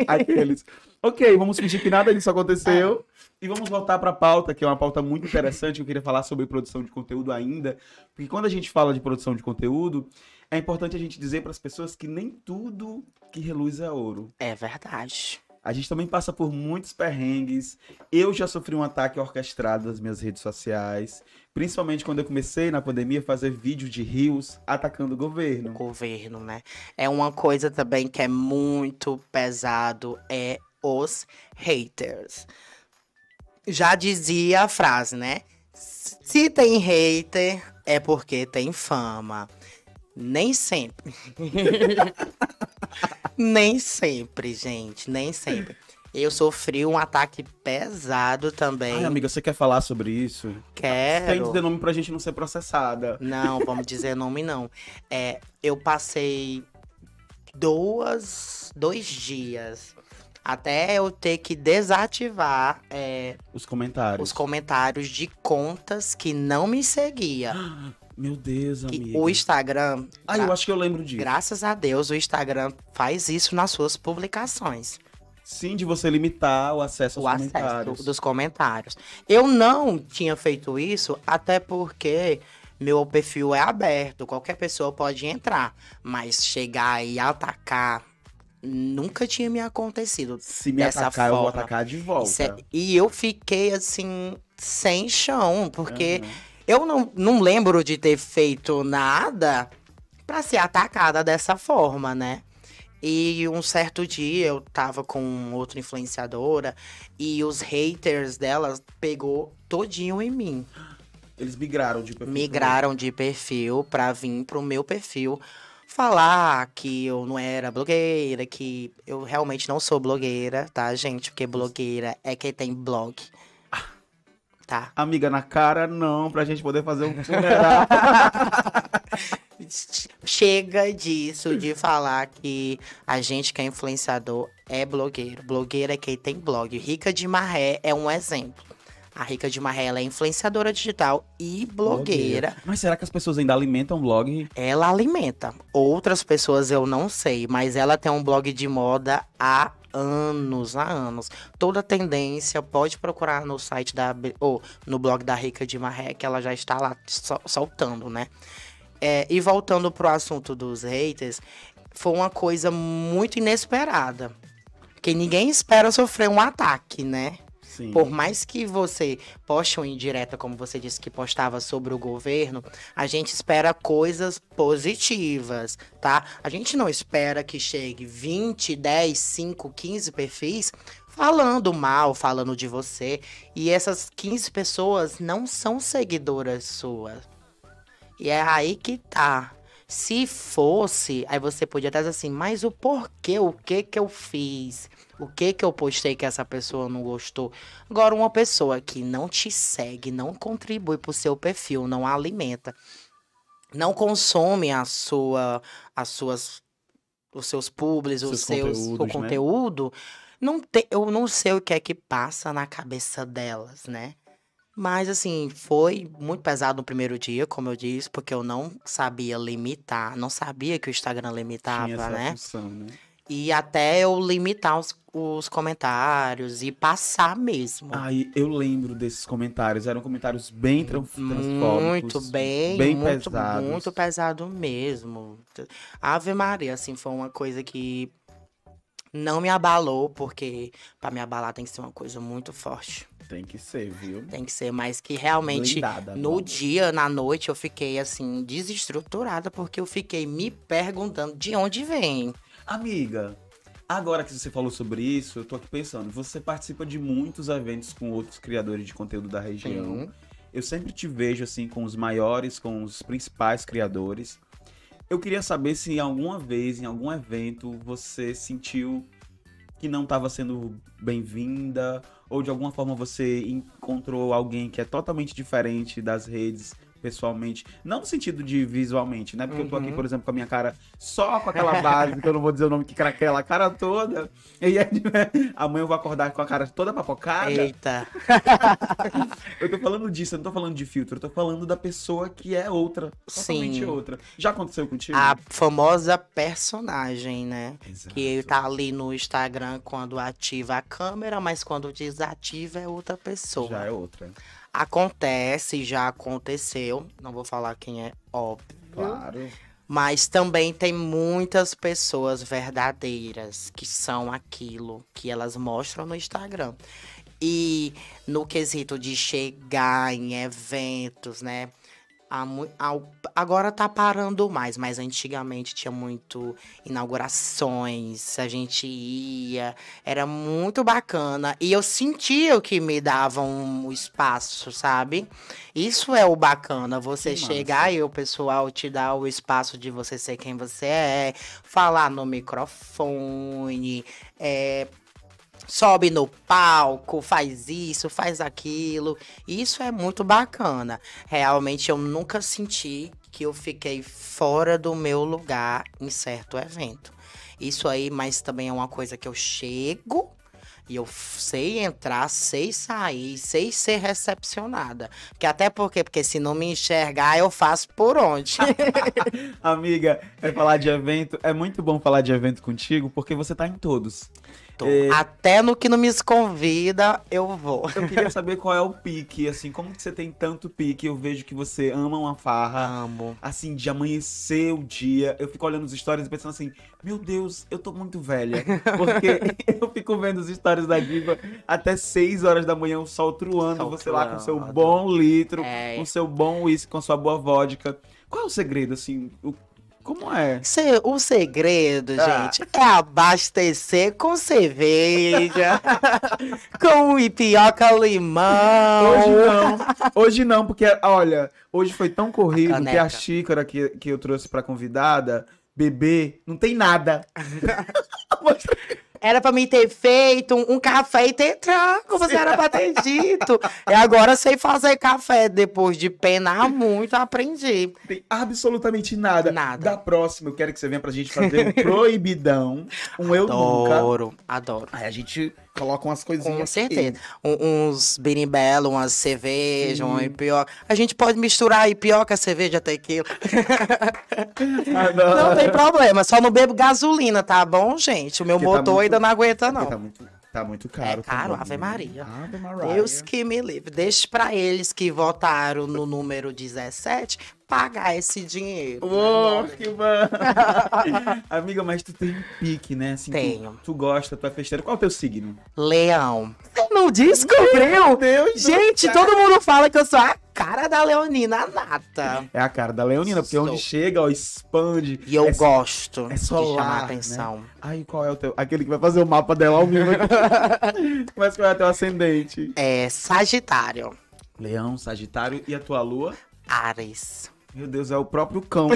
Aqueles. Ok, vamos fingir que nada disso aconteceu. E vamos voltar para a pauta, que é uma pauta muito interessante. Eu queria falar sobre produção de conteúdo ainda. Porque quando a gente fala de produção de conteúdo, é importante a gente dizer para as pessoas que nem tudo que reluz é ouro. É verdade. A gente também passa por muitos perrengues. Eu já sofri um ataque orquestrado nas minhas redes sociais. Principalmente quando eu comecei na pandemia a fazer vídeos de rios atacando o governo. governo, né? É uma coisa também que é muito pesado, é os haters. Já dizia a frase, né? Se tem hater, é porque tem fama. Nem sempre. (laughs) nem sempre, gente. Nem sempre. Eu sofri um ataque pesado também. Ai, amiga, você quer falar sobre isso? Quero. Tem que dizer nome pra gente não ser processada. Não, vamos dizer nome não. É, eu passei duas, dois dias até eu ter que desativar é, Os comentários. os comentários de contas que não me seguia. (gasps) Meu Deus, Que amiga. o Instagram, Ah, eu acho que eu lembro disso. graças a Deus, o Instagram faz isso nas suas publicações. Sim, de você limitar o acesso aos o acesso comentários. dos comentários. Eu não tinha feito isso, até porque meu perfil é aberto, qualquer pessoa pode entrar. Mas chegar e atacar nunca tinha me acontecido. Se me dessa atacar, eu vou forma. atacar de Isso volta. é- e eu fiquei assim, sem chão, porque Aham. eu não, não lembro de ter feito nada pra ser atacada dessa forma, né? E um certo dia eu tava com outra influenciadora e os haters dela pegou todinho em mim. Eles migraram de perfil. Migraram de perfil pra vir pro meu perfil falar que eu não era blogueira, que eu realmente não sou blogueira, tá, gente? Porque blogueira é quem tem blog. Tá? Amiga, na cara não, pra gente poder fazer um (laughs) funeral. Chega disso de falar que a gente que é influenciador é blogueiro. Blogueira é quem tem blog. Rica de Marré é um exemplo. A Rica de Marré é influenciadora digital e blogueira. Mas será que as pessoas ainda alimentam blog? Ela alimenta. Outras pessoas eu não sei, mas ela tem um blog de moda há anos, há anos. Toda tendência pode procurar no site da ou no blog da Rica de Marré que ela já está lá sol- soltando, né? É, e voltando pro assunto dos haters, foi uma coisa muito inesperada. Que ninguém espera sofrer um ataque, né? Sim. Por mais que você poste uma indireta, como você disse que postava sobre o governo, a gente espera coisas positivas, tá? A gente não espera que chegue 20, 10, 5, 15 perfis falando mal, falando de você. E essas 15 pessoas não são seguidoras suas. E é aí que tá. Se fosse, aí você podia até dizer assim, mas o porquê, o que que eu fiz? O que que eu postei que essa pessoa não gostou? Agora, uma pessoa que não te segue, não contribui pro seu perfil, não alimenta, não consome a sua, as suas, os seus publis, os Seus seus, o né? conteúdo, não te, eu não sei o que é que passa na cabeça delas, né? Mas, assim, foi muito pesado no primeiro dia, como eu disse, porque eu não sabia limitar, não sabia que o Instagram limitava, né? função, né? E até eu limitar os, os comentários e passar mesmo. Aí eu lembro desses comentários. Eram comentários bem tran- transfóbicos. muito bem, bem muito, pesados. muito pesado mesmo. Ave Maria, assim, foi uma coisa que não me abalou, porque pra me abalar tem que ser uma coisa muito forte. Tem que ser, viu? Tem que ser, mas que realmente Blindada, no amor. dia, na noite, eu fiquei assim, desestruturada, porque eu fiquei me perguntando de onde vem. Amiga, agora que você falou sobre isso, eu tô aqui pensando. Você participa de muitos eventos com outros criadores de conteúdo da região. Sim. Eu sempre te vejo assim com os maiores, com os principais criadores. Eu queria saber se alguma vez, em algum evento, você sentiu que não estava sendo bem-vinda, ou de alguma forma você encontrou alguém que é totalmente diferente das redes pessoalmente. Não no sentido de visualmente, né? Porque eu tô aqui, Uhum. por exemplo, com a minha cara só com aquela base, que eu não vou dizer o nome que craquela, a cara toda. E aí, (laughs) amanhã eu vou acordar com a cara toda papocada. Eita. (laughs) Eu tô falando disso, eu não tô falando de filtro, eu tô falando da pessoa que é outra. Totalmente Sim. outra. Já aconteceu contigo? A famosa personagem, né? Exato. Que tá ali no Instagram quando ativa a câmera, mas quando desativa é outra pessoa. Já é outra. Acontece, já aconteceu. Não vou falar quem é, óbvio. Claro. Mas também tem muitas pessoas verdadeiras que são aquilo que elas mostram no Instagram. E no quesito de chegar em eventos, né? Agora tá parando mais, mas antigamente tinha muito inaugurações, a gente ia, era muito bacana. E eu sentia que me davam o espaço, sabe? Isso é o bacana, você Que massa. chegar e o pessoal te dá o espaço de você ser quem você é, falar no microfone, é, sobe no palco, faz isso, faz aquilo. Isso é muito bacana. Realmente eu nunca senti que eu fiquei fora do meu lugar em certo evento. Isso aí, mas também é uma coisa que eu chego e eu sei entrar, sei sair, sei ser recepcionada. Que até porque, porque se não me enxergar, eu faço por onde. (laughs) Amiga, é falar de evento. É muito bom falar de evento contigo, porque você tá em todos. Tô- É. Até no que não me convida, eu vou. Eu queria saber qual é o pique, assim, como que você tem tanto pique? Eu vejo que você ama uma farra. Amo. Assim, de amanhecer o dia. Eu fico olhando os stories e pensando assim, meu Deus, eu tô muito velha. Porque (laughs) eu fico vendo os stories da diva até 6 horas da manhã, o sol truando, Sol você lá com seu truando. bom litro, É. com seu bom uísque, com sua boa vodka. Qual é o segredo, assim? O- Como é? Se- O segredo, Ah. gente, é abastecer com cerveja, (laughs) com ipioca limão. Hoje não. Hoje não, porque, olha, hoje foi tão corrido que a xícara que, que eu trouxe pra convidada, bebê, não tem nada. (laughs) Era pra mim ter feito um, um café e ter tranco, você era pra ter dito. E agora sei fazer café. Depois de penar muito, aprendi. tem absolutamente nada. Nada. Da próxima, eu quero que você venha pra gente fazer um proibidão, um eu nunca. Adoro, adoro. Aí a gente coloca umas coisinhas. Com certeza. Um- uns berimbelo, umas cerveja, Sim. uma ipioca. A gente pode misturar ipioca, cerveja, tequila. (laughs) Adoro. Não tem problema, só não bebo gasolina, tá bom, gente? O meu Porque tá motor muito- ainda não aguenta, não. Tá muito, tá muito caro. É caro, também, Ave né? Maria. Ave Maria. Deus que me livre. Deixe pra eles que votaram no número 17 pagar esse dinheiro. Uou, né? que bom. (laughs) Amiga, mas tu tem pique, né? Assim, tu- Tenho. Tu, gosta, tu é festeira. Qual é o teu signo? Leão. Você não descobriu? Deus do Gente, todo mundo fala que eu sou a cara da Leonina nata. É a cara da Leonina, porque onde chega, ó, expande. E eu É- gosto é de solar, chamar né? atenção. Ai, qual é o teu? Aquele que vai fazer o mapa dela ao vivo. (laughs) Mas qual é o teu ascendente? É Sagitário. Leão, Sagitário e a tua lua? Ares. Meu Deus, é o próprio cão.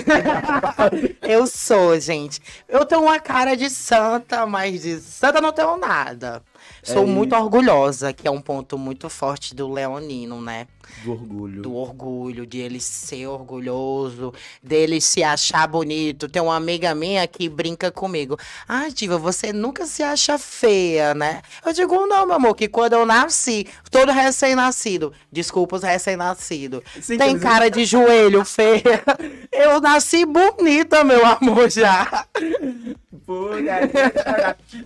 (laughs) Eu sou, gente. Eu tenho uma cara de santa, mas de santa não tenho nada. Sou É muito orgulhosa, que é um ponto muito forte do leonino, né? Do orgulho. Do orgulho, de ele ser orgulhoso, dele se achar bonito. Tem uma amiga minha que brinca comigo. Ah, Diva, você nunca se acha feia, né? Eu digo, não, meu amor, que quando eu nasci, todo recém-nascido, desculpa os recém-nascidos, tem cara de joelho feia. Eu nasci bonita, meu amor, já. Pô, né?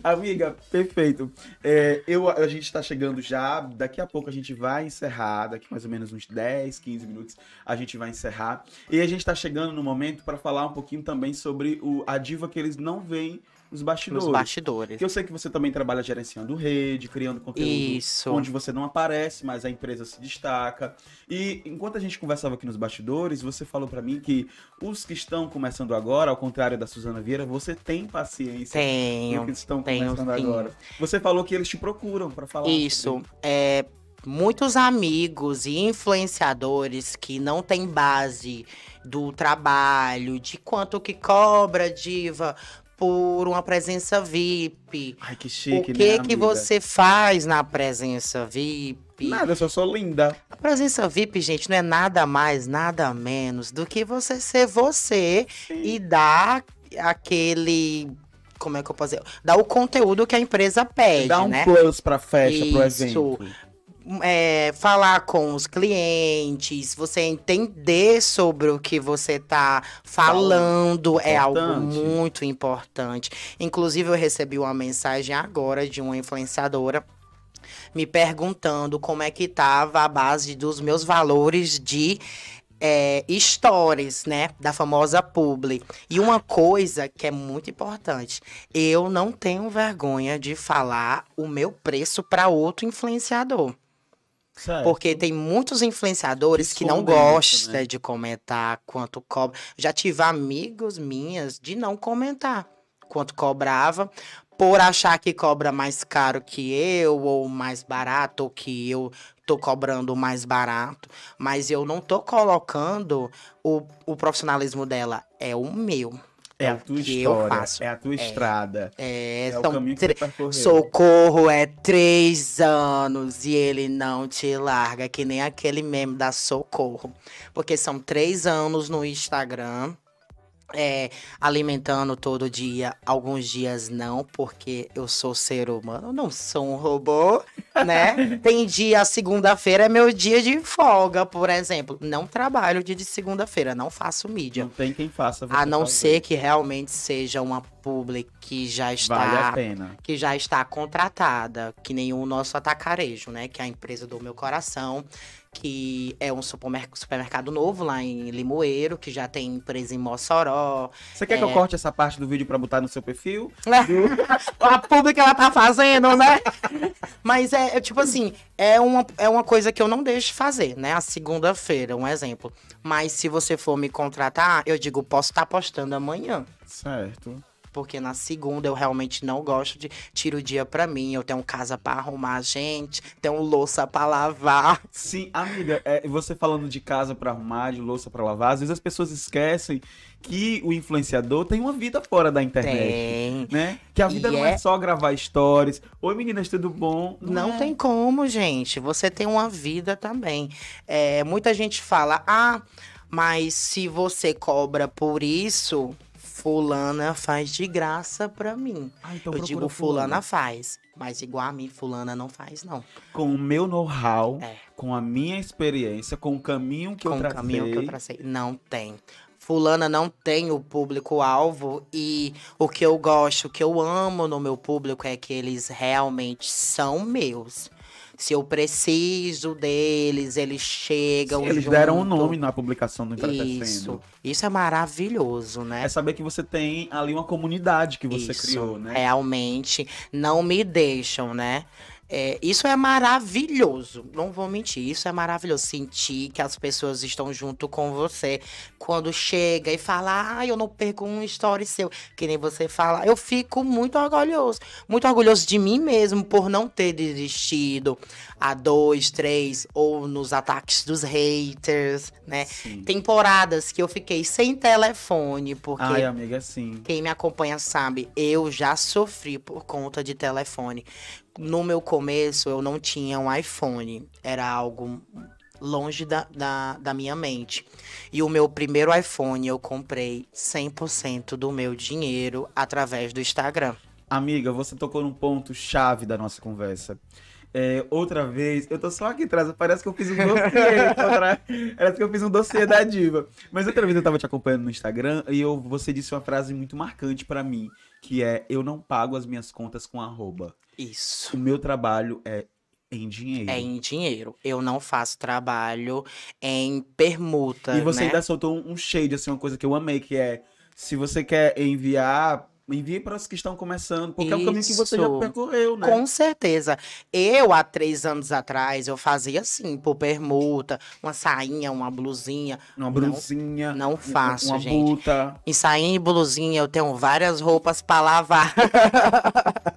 Amiga, perfeito. É, eu, a gente tá chegando já. Daqui a pouco a gente vai encerrar. Daqui mais ou menos uns 10, 15 minutos a gente vai encerrar. E a gente tá chegando no momento para falar um pouquinho também sobre o, a diva que eles não veem nos bastidores. Nos bastidores. Porque eu sei que você também trabalha gerenciando rede, criando conteúdo Isso. onde você não aparece, mas a empresa se destaca. E enquanto a gente conversava aqui nos bastidores, você falou pra mim que os que estão começando agora, ao contrário da Suzana Vieira, você tem paciência com Tenho. os que estão tenho, começando sim. agora. Você falou que eles te procuram pra falar. Isso. É, muitos amigos e influenciadores que não têm base do trabalho, de quanto que cobra diva por uma presença VIP. Ai, que o chique, que né, que você faz na presença VIP? Nada, eu só sou linda. A presença VIP, gente, não é nada mais, nada menos do que você ser você e dar aquele. Como é que eu posso dizer? Dar o conteúdo que a empresa pede, Dá um né? plus pra festa, pro Isso. evento. É, falar com os clientes, você entender sobre o que você tá falando é algo Importante. muito importante. Inclusive, eu recebi uma mensagem agora de uma influenciadora me perguntando como é que tava a base dos meus valores de é, stories, né? Da famosa publi. E uma coisa que é muito importante, eu não tenho vergonha de falar o meu preço para outro influenciador. Certo. Porque tem muitos influenciadores Que que, não isso, gostam né? de comentar quanto cobra. Já tive amigos minhas de não comentar quanto cobrava, por achar que cobra mais caro que eu, ou mais barato, ou que eu tô cobrando mais barato. Mas eu não tô colocando o, o profissionalismo dela, é o meu. É a o tua história, é a tua estrada. É, É o caminho que você. Socorro é três anos e ele não te larga, que nem aquele meme da Socorro. Porque são três anos no Instagram, é, alimentando todo dia. Alguns dias não, porque eu sou ser humano, não sou um robô, (laughs) né? Tem dia, segunda-feira é meu dia de folga, por exemplo. Não trabalho dia de segunda-feira, não faço mídia. Não tem quem faça. A não fazer. ser que realmente seja uma public que já está Vale a pena. que já está contratada, que nem o nosso atacarejo, né? Que é a empresa do meu coração, que é um supermer- supermercado novo lá em Limoeiro, que já tem empresa em Mossoró. Você quer que eu É. corte essa parte do vídeo pra botar no seu perfil? (laughs) a pública ela tá fazendo, né? Mas é, é tipo assim, é uma, é uma coisa que eu não deixo de fazer, né? A segunda-feira, um exemplo. Mas se você for me contratar, eu digo, posso estar postando amanhã. Certo. Porque na segunda eu realmente não gosto de tiro o dia pra mim. Eu tenho casa pra arrumar, gente. Tenho louça pra lavar. Sim, amiga, é, você falando de casa pra arrumar, de louça pra lavar, às vezes as pessoas esquecem que o influenciador tem uma vida fora da internet. Tem. Né? Que a vida E não é... é- só gravar stories. Oi, meninas, tudo bom? Não é. tem como, gente. Você tem uma vida também. É, muita gente fala, ah, mas se você cobra por isso, fulana faz de graça pra mim. Ah, então eu digo, fulana faz. Mas igual a mim, fulana não faz, não. Com o meu know-how, É. com a minha experiência, com o caminho que com eu o tracei. caminho que eu tracei. Não tem. Fulana não tem o público-alvo e o que eu gosto, o que eu amo no meu público é que eles realmente são meus. Se eu preciso deles, eles chegam Sim, eles junto. deram um nome na publicação do. Isso. Isso é maravilhoso, né? É saber que você tem ali uma comunidade que você Isso, criou, né? Realmente não me deixam, né? É, isso é maravilhoso, não vou mentir, isso é maravilhoso. Sentir que as pessoas estão junto com você. Quando chega e fala, ah, eu não perco um story seu, que nem você fala, eu fico muito orgulhoso. Muito orgulhoso de mim mesmo por não ter desistido a dois, três, ou nos ataques dos haters, né? Sim. Temporadas que eu fiquei sem telefone, porque Ai, amiga, sim. quem me acompanha sabe, eu já sofri por conta de telefone. No meu começo, eu não tinha um iPhone. Era algo longe da, da, da minha mente. E o meu primeiro iPhone eu comprei 100% do meu dinheiro através do Instagram. Amiga, você tocou num ponto chave da nossa conversa. É, outra vez, eu tô só aqui atrás, parece que eu fiz um dossiê. outra- parece que eu fiz um dossiê da diva. Mas outra vez eu tava te acompanhando no Instagram e eu, você disse uma frase muito marcante pra mim, que é: Eu não pago as minhas contas com arroba. Isso. O meu trabalho é em dinheiro. É em dinheiro. Eu não faço trabalho em permuta. E você né? ainda soltou um shade, assim, uma coisa que eu amei, que é: se você quer enviar, envie para os que estão começando, porque é um caminho que você já Isso. percorreu, né? Com certeza. Eu, há três anos atrás, eu fazia assim, por permuta, uma sainha, uma blusinha. Uma Não- brusinha. não faço, uma gente. buta. Em sainha e blusinha, eu tenho várias roupas pra lavar. (laughs)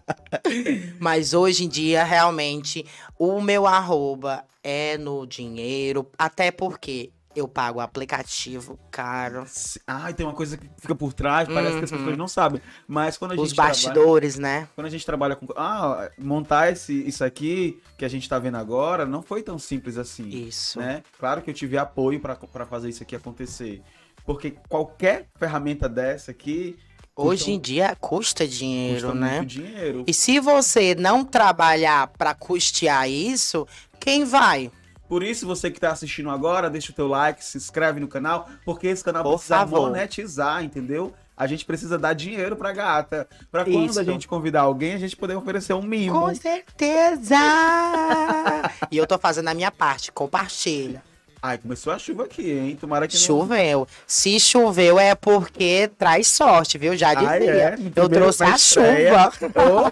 Mas hoje em dia, realmente, o meu arroba é no dinheiro, até porque eu pago o aplicativo caro. Ah, e tem uma coisa que fica por trás, parece que as Uhum. pessoas não sabem. Mas quando a Os gente trabalha, bastidores, né? quando a gente trabalha com. Ah, montar esse, isso aqui que a gente tá vendo agora não foi tão simples assim. Isso. Né? Claro que eu tive apoio pra fazer isso aqui acontecer. Porque qualquer ferramenta dessa aqui. Hoje em custa- dia custa dinheiro, custa né? muito dinheiro. E se você não trabalhar pra custear isso, quem vai? Por isso, você que tá assistindo agora, deixa o teu like, se inscreve no canal, porque esse canal Por precisa favor. monetizar, entendeu? A gente precisa dar dinheiro pra gata. Pra quando Isso. a gente convidar alguém, a gente poder oferecer um mimo. Com certeza! (laughs) e eu tô fazendo a minha parte, compartilha. Ai, começou a chuva aqui, hein? Tomara que não... Choveu. Se choveu é porque traz sorte, viu? Já dizia. Ai, é? Eu trouxe a estreia. chuva. (laughs)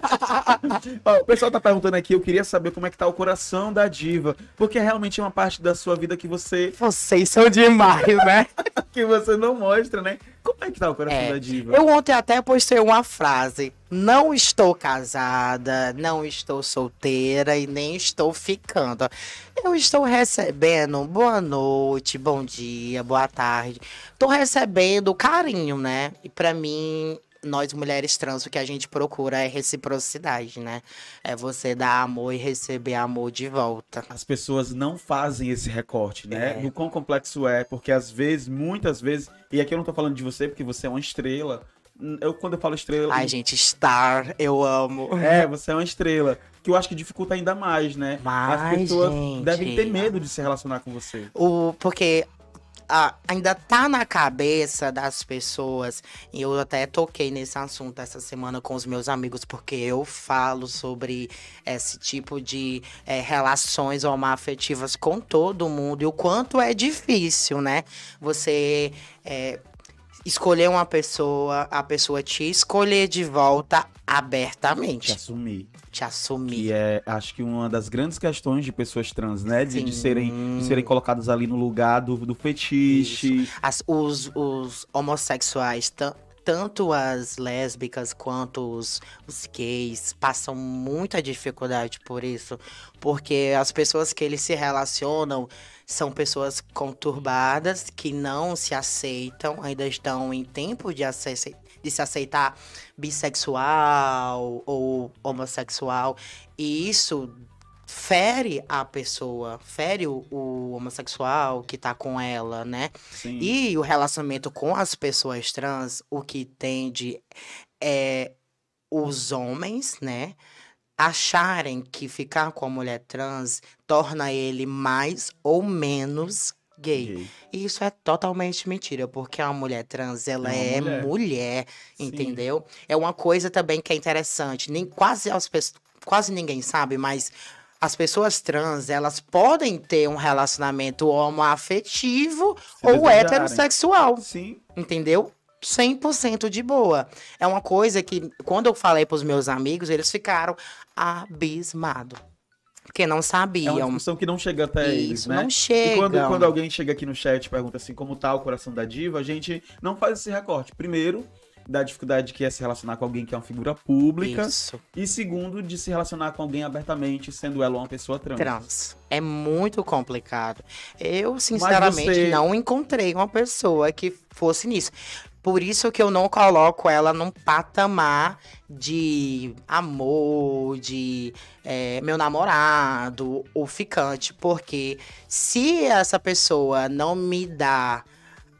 Ó, o pessoal tá perguntando aqui, eu queria saber como é que tá o coração da diva, porque realmente é uma parte da sua vida que você Vocês são demais, né? (laughs) que você não mostra, né? Como é que tá o coração É, da diva? Eu ontem até postei uma frase. Não estou casada, não estou solteira e nem estou ficando. Eu estou recebendo boa noite, bom dia, boa tarde. Tô recebendo carinho, né? E pra mim, nós mulheres trans, o que a gente procura é reciprocidade, né? É você dar amor e receber amor de volta. As pessoas não fazem esse recorte, né? É. Do quão complexo é, porque às vezes, muitas vezes, e aqui eu não tô falando de você, porque você é uma estrela. Eu, quando eu falo estrela. Ai, gente, star, eu amo. É, você é uma estrela. Que eu acho que dificulta ainda mais, né? As Mas, pessoas gente, devem ter medo de se relacionar com você. O, porque ah, ainda tá na cabeça das pessoas, e eu até toquei nesse assunto essa semana com os meus amigos, porque eu falo sobre esse tipo de eh, relações homoafetivas com todo mundo e o quanto é difícil, né? Você eh, escolher uma pessoa, a pessoa te escolher de volta Te abertamente, assumir. te assumir. Que é, acho que uma das grandes questões de pessoas trans, né? De, de serem, de serem colocadas ali no lugar do, do fetiche. As- os, os homossexuais, tanto as lésbicas quanto os, os gays, passam muita dificuldade por isso. Porque as pessoas que eles se relacionam são pessoas conturbadas, que não se aceitam, ainda estão em tempo de, de se aceitar bissexual ou homossexual. E isso fere a pessoa, fere o, o homossexual que tá com ela, né? Sim. E o relacionamento com as pessoas trans, o que tende é os homens, né? Acharem que ficar com a mulher trans torna ele mais ou menos gay. Gay. E isso é totalmente mentira, porque a mulher trans, ela É é, mulher. mulher, entendeu? É uma coisa também que é interessante. Nem, quase, as, quase ninguém sabe, mas as pessoas trans, elas podem ter um relacionamento homoafetivo Se ou desejarem. heterossexual, Sim. entendeu? 100% de boa. É uma coisa que, quando eu falei pros meus amigos, eles ficaram abismados. Porque não É uma sabiam. discussão que não chega até eles, Isso, né? não E chega. quando, quando alguém chega aqui no chat e pergunta assim, como tá o coração da diva, a gente não faz esse recorte. Primeiro, da dificuldade que é se relacionar com alguém que é uma figura pública. Isso. E segundo, de se relacionar com alguém abertamente, sendo ela uma pessoa trans. trans. É muito complicado. Eu, sinceramente, você- não encontrei uma pessoa que fosse nisso. Por isso que eu não coloco ela num patamar de amor, de é, meu namorado ou ficante. Porque se essa pessoa não me dá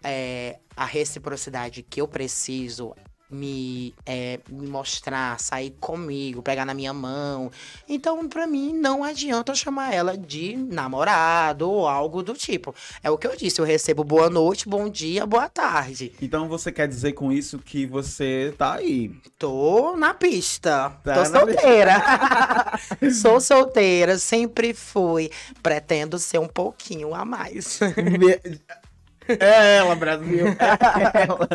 é, a reciprocidade que eu preciso, me, é, me mostrar, sair comigo, pegar na minha mão. Então, pra mim, não adianta eu chamar ela de namorado ou algo do tipo. É o que eu disse, eu recebo boa noite, bom dia, boa tarde. Então você quer dizer com isso que você tá aí. Tô na pista. Tá Tô na solteira. (laughs) Sou solteira, sempre fui. Pretendo ser um pouquinho a mais. É ela, Brasil. (laughs) Ela.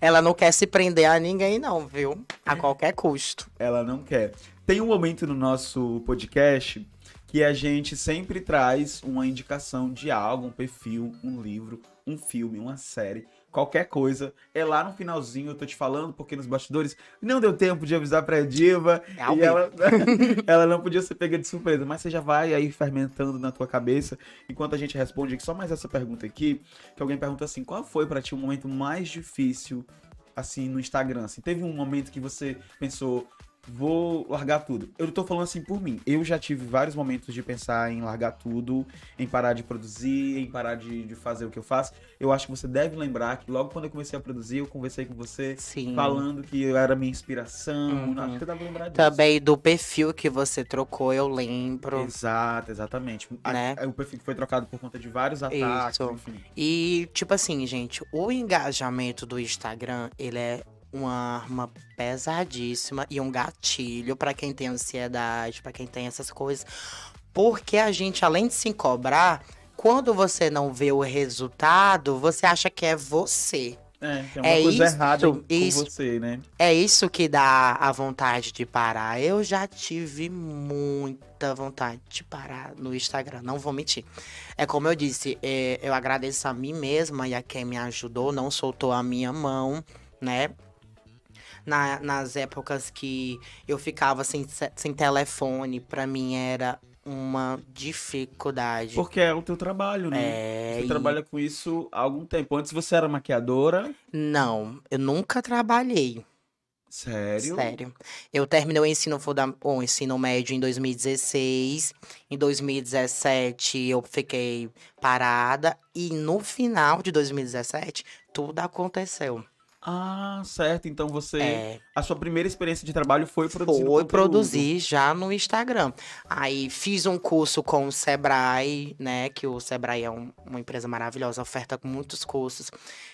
Ela não quer se prender a ninguém, não, viu? A qualquer custo. Ela não quer. Tem um momento no nosso podcast que a gente sempre traz uma indicação de algo, um perfil, um livro, um filme, uma série, qualquer coisa. É lá no finalzinho, eu tô te falando, porque nos bastidores não deu tempo de avisar pra Diva. É e ela, (laughs) (laughs) ela não podia ser pega de surpresa, mas você já vai aí fermentando na tua cabeça. Enquanto a gente responde aqui, só mais essa pergunta aqui, que alguém pergunta assim, qual foi pra ti o momento mais difícil, assim, no Instagram? Assim, teve um momento que você pensou, vou largar tudo. Eu tô falando assim por mim. Eu já tive vários momentos de pensar em largar tudo, em parar de produzir, em parar de, de fazer o que eu faço. Eu acho que você deve lembrar que logo quando eu comecei a produzir, eu conversei com você Sim. falando que eu era minha inspiração. Uhum. Acho que você deve lembrar disso. Também do perfil que você trocou, eu lembro. Exato, exatamente. Né? a- o perfil foi trocado por conta de vários ataques, Isso. enfim. E, tipo assim, gente, o engajamento do Instagram, ele é uma arma pesadíssima e um gatilho pra quem tem ansiedade, pra quem tem essas coisas. Porque a gente, além de se cobrar, quando você não vê o resultado, você acha que é você. É, tem uma É coisa isso, errada com isso. você, né? É isso que dá a vontade de parar. Eu já tive muita vontade de parar no Instagram, não vou mentir. É como eu disse, é, eu agradeço a mim mesma e a quem me ajudou, não soltou a minha mão, né? Na- nas épocas que eu ficava sem, sem telefone, pra mim era uma dificuldade. Porque é o teu trabalho, né? É, Você e- trabalha com isso há algum tempo. Antes você era maquiadora. Não, eu nunca trabalhei. Sério? Sério. Eu terminei o ensino, o ensino médio em 2016. Em 2017 eu fiquei parada. E no final de 2017, tudo aconteceu. Ah, certo. Então você. É, A sua primeira experiência de trabalho foi produzir. foi produzir já no Instagram. Aí fiz um curso com o Sebrae, né? Que o Sebrae é um- uma empresa maravilhosa, oferta muitos cursos.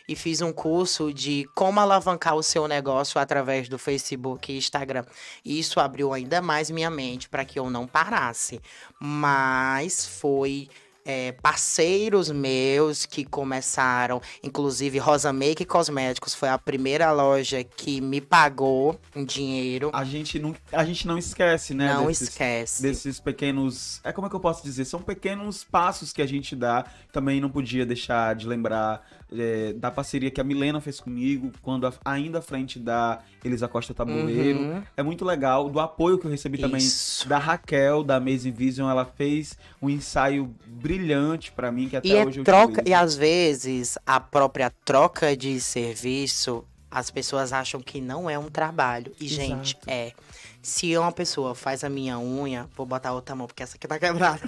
E fiz um curso de como alavancar o seu negócio através do Facebook e Instagram. E isso abriu ainda mais minha mente para que eu não parasse. Mas foi. É, parceiros meus que começaram, inclusive Rosa Make Cosméticos foi a primeira loja que me pagou em dinheiro. A gente não, a gente não esquece, né? Não desses, esquece. desses pequenos. É como é que eu posso dizer? São pequenos passos que a gente dá. Também não podia deixar de lembrar é, da parceria que a Milena fez comigo, quando a- ainda à frente da Elisa Costa Tabuleiro. Uhum. É muito legal. Do apoio que eu recebi também Isso. da Raquel, da Amazing Vision. Ela fez um ensaio brilhante pra mim, que até E é hoje eu troca, utilizo. e às vezes a própria troca de serviço, as pessoas acham que não é um trabalho. E, gente, Exato. é. Se uma pessoa faz a minha unha, vou botar outra mão, porque essa aqui tá quebrada.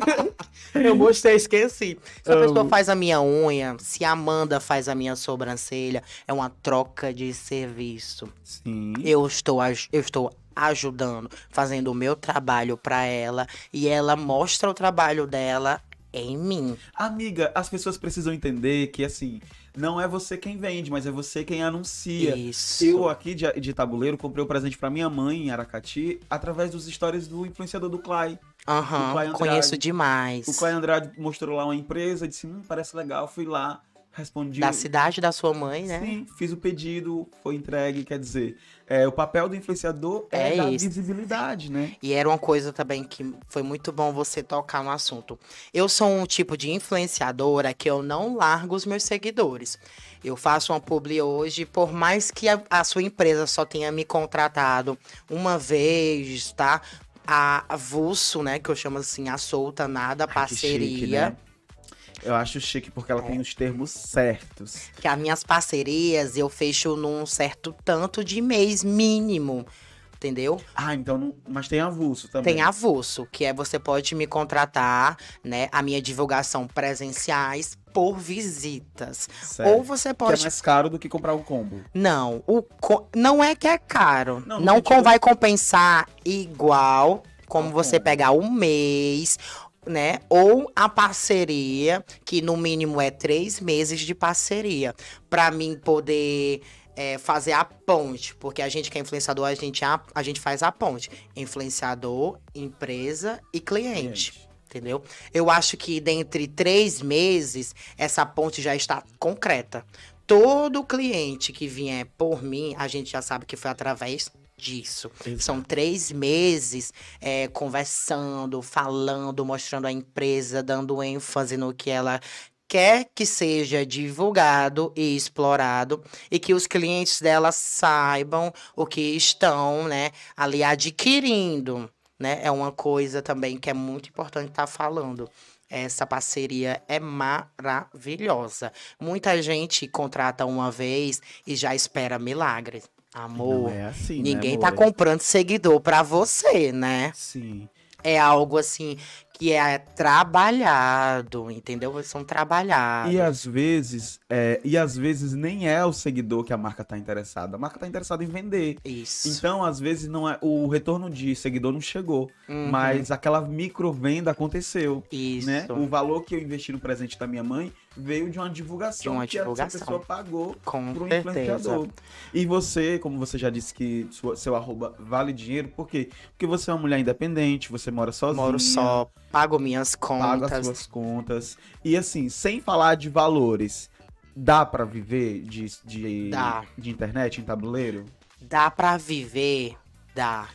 (laughs) eu mostrei, esqueci. Se a pessoa faz a minha unha, se a Amanda faz a minha sobrancelha, é uma troca de serviço. Sim. Eu estou, eu estou ajudando, fazendo o meu trabalho pra ela e ela mostra o trabalho dela em mim. Amiga, as pessoas precisam entender que, assim, não é você quem vende, mas é você quem anuncia. Isso. Eu aqui de, de tabuleiro comprei o presente pra minha mãe em Aracati através dos stories do influenciador do Clay. Aham, Clay conheço demais. O Clay Andrade mostrou lá uma empresa, disse, hum, parece legal, fui lá, respondi. Da cidade da sua mãe, né? Sim, fiz o pedido, foi entregue, quer dizer, é, o papel do influenciador é, É isso. visibilidade, né? E era uma coisa também que foi muito bom você tocar no assunto. Eu sou um tipo de influenciadora que eu não largo os meus seguidores. Eu faço uma publi hoje, por mais que a, a sua empresa só tenha me contratado uma vez, tá? A avulso, né? Que eu chamo assim, a solta, nada, Ai, que parceria. chique, né? Eu acho chique porque ela tem os termos certos. que as minhas parcerias eu fecho num certo tanto de mês mínimo. Entendeu? Ah, então, não- mas tem avulso também. Tem avulso, que é você pode me contratar, né? A minha divulgação presenciais por visitas. Certo. Ou você Que é pode. mais caro do que comprar um combo. Não, o co- não é que é caro. Não, Não, no com- sentido- vai compensar igual como você pegar um mês, né? Ou a parceria, que no mínimo é três meses de parceria. Pra mim poder é, fazer a ponte. Porque a gente que é influenciador, a gente, a, a gente faz a ponte. Influenciador, empresa e cliente. Cliente. Entendeu? Eu acho que dentre três meses, essa ponte já está concreta. Todo cliente que vier por mim, a gente já sabe que foi através disso. São três meses é, conversando, falando, mostrando a empresa, dando ênfase no que ela quer que seja divulgado e explorado e que os clientes dela saibam o que estão, né, ali adquirindo, né? É uma coisa também que é muito importante estar falando. Essa parceria é maravilhosa. Muita gente contrata uma vez e já espera milagres. Amor, é assim, ninguém né, tá comprando seguidor pra você, né? Sim. É algo assim que é trabalhado, entendeu? São trabalhados. E às vezes, é, e às vezes nem é o seguidor que a marca tá interessada. A marca tá interessada em vender. Isso. Então, às vezes, não é o retorno de seguidor não chegou, Uhum. mas aquela micro venda aconteceu. Isso. Né? O valor que eu investi no presente da minha mãe veio de uma divulgação De uma que essa divulgação. pessoa pagou Com para um certeza. influenciador. E você, como você já disse que sua- seu arroba vale dinheiro, por quê? Porque você é uma mulher independente, você mora sozinha. Moro só, Pago minhas pago as contas. suas contas. E assim, sem falar de valores, dá pra viver de, de, Dá. de internet em tabuleiro? Dá pra viver?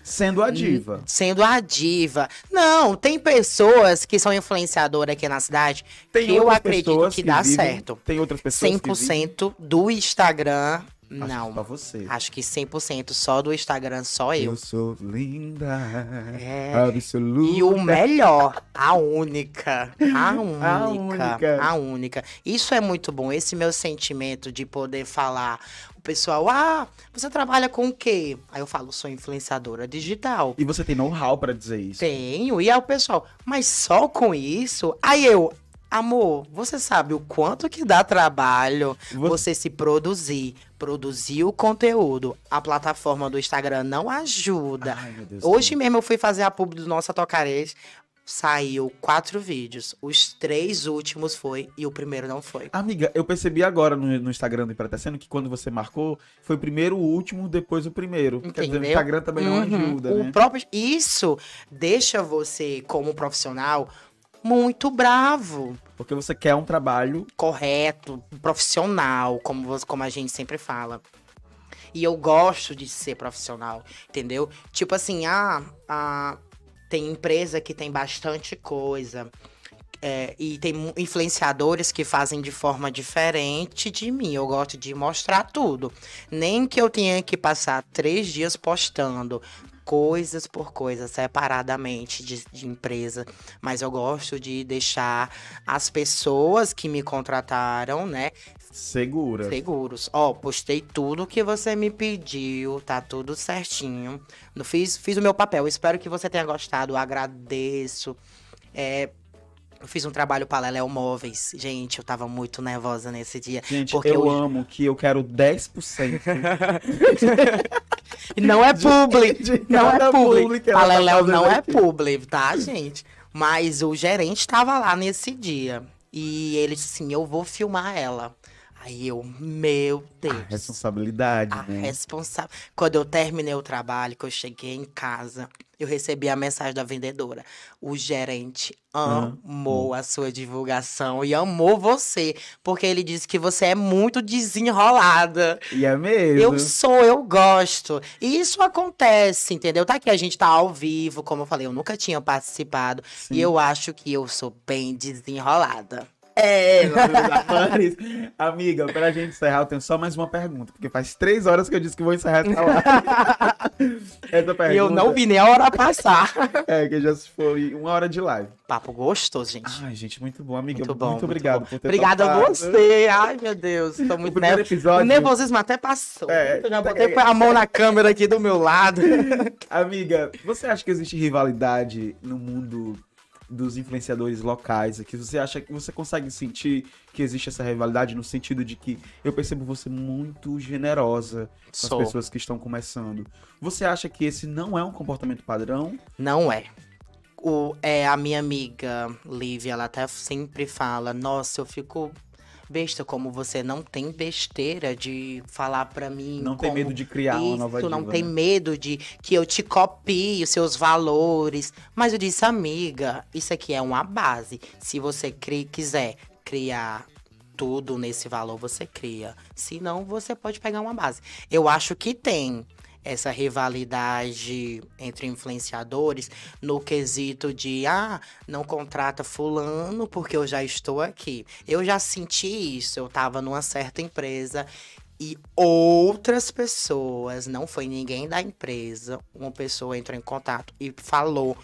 Sendo a diva. Sendo a diva. Não, tem pessoas que são influenciadoras aqui na cidade Tem que eu acredito pessoas que dá vivem- certo. Tem outras pessoas que vivem. 100% do Instagram, Acho que não. Só você. Acho que 100% só do Instagram, só eu. Eu sou linda. É. Absoluta. E o melhor, a única. A (laughs) única. A única. A única. Isso é muito bom. Esse meu sentimento de poder falar. O pessoal, ah, você trabalha com o quê? Aí eu falo, sou influenciadora digital. E você tem know-how pra dizer isso. Tenho. E aí o pessoal, mas só com isso? Aí eu, amor, você sabe o quanto que dá trabalho Você- se produzir, produzir o conteúdo. A plataforma do Instagram não ajuda. Ai, meu Deus. Hoje mesmo eu fui fazer a pub do Nossa Tocarês. Saiu quatro vídeos. Os três últimos foi e o primeiro não foi. Amiga, eu percebi agora no, no Instagram do Empretecendo que quando você marcou, foi primeiro o último, depois o primeiro. Quer dizer, o Entendeu? Instagram também não Uhum. ajuda, o né? próprio Isso deixa você, como profissional, muito bravo. Porque você quer um trabalho Correto, profissional, como, você- como a gente sempre fala. E eu gosto de ser profissional, entendeu? Tipo assim, ah, ah, tem empresa que tem bastante coisa. é, e tem influenciadores que fazem de forma diferente de mim. Eu gosto de mostrar tudo. Nem que eu tenha que passar três dias postando coisas por coisa, separadamente de, de empresa. Mas eu gosto de deixar as pessoas que me contrataram, né, segura. seguros. Ó, postei tudo que você me pediu, tá tudo certinho. No, fiz, fiz o meu papel. Espero que você tenha gostado. agradeço. É, eu fiz um trabalho para Leléo Móveis. Gente, eu tava muito nervosa nesse dia. Gente, Porque eu eu- amo que eu quero 10%. (laughs) E não é publi. (laughs) de não é publi. publi que ela tá não é publi, tá, gente? Mas o gerente tava lá nesse dia. E ele disse assim: eu vou filmar ela. Aí eu, meu Deus. A responsabilidade, A né? responsável. Quando eu terminei o trabalho, que eu cheguei em casa, eu recebi a mensagem da vendedora. O gerente amou a sua divulgação e amou você, porque ele disse que você é muito desenrolada. E é mesmo. Eu sou, eu gosto. E isso acontece, entendeu? Tá aqui, a gente tá ao vivo, como eu falei, eu nunca tinha participado. Sim. E eu acho que eu sou bem desenrolada. É, (laughs) Damares. Amiga, pra gente encerrar, eu tenho só mais uma pergunta, porque faz três horas que eu disse que vou encerrar essa live. (laughs) essa pergunta E eu não vi nem a hora passar. é que já foi uma hora de live. Papo gostoso, gente. Ai, gente, muito bom, amiga. Muito Muito, bom, muito obrigado bom. por ter Obrigada a você. Ai, meu Deus. Tô O muito nervoso. O episódio. nervosismo até passou. É, eu já botei a mão na câmera aqui do meu lado. (laughs) Amiga, você acha que existe rivalidade no mundo dos influenciadores locais aqui? Você acha que você consegue sentir que existe essa rivalidade no sentido de que eu percebo você muito generosa com Sou. as pessoas que estão começando? Você acha que esse não é um comportamento padrão? Não é. O, é. A minha amiga Lívia, ela até sempre fala: Nossa, eu fico besta, como você não tem besteira de falar pra mim. Não tem medo de criar uma isso, nova não diva, tem né? medo de que eu te copie os seus valores. Mas eu disse, amiga, isso aqui é uma base. Se você cri- quiser criar tudo nesse valor, você cria. Se não, você pode pegar uma base. Eu acho que tem essa rivalidade entre influenciadores no quesito de ah, não contrata fulano porque eu já estou aqui. Eu já senti isso, eu tava numa certa empresa e outras pessoas, não foi ninguém da empresa, uma pessoa entrou em contato e falou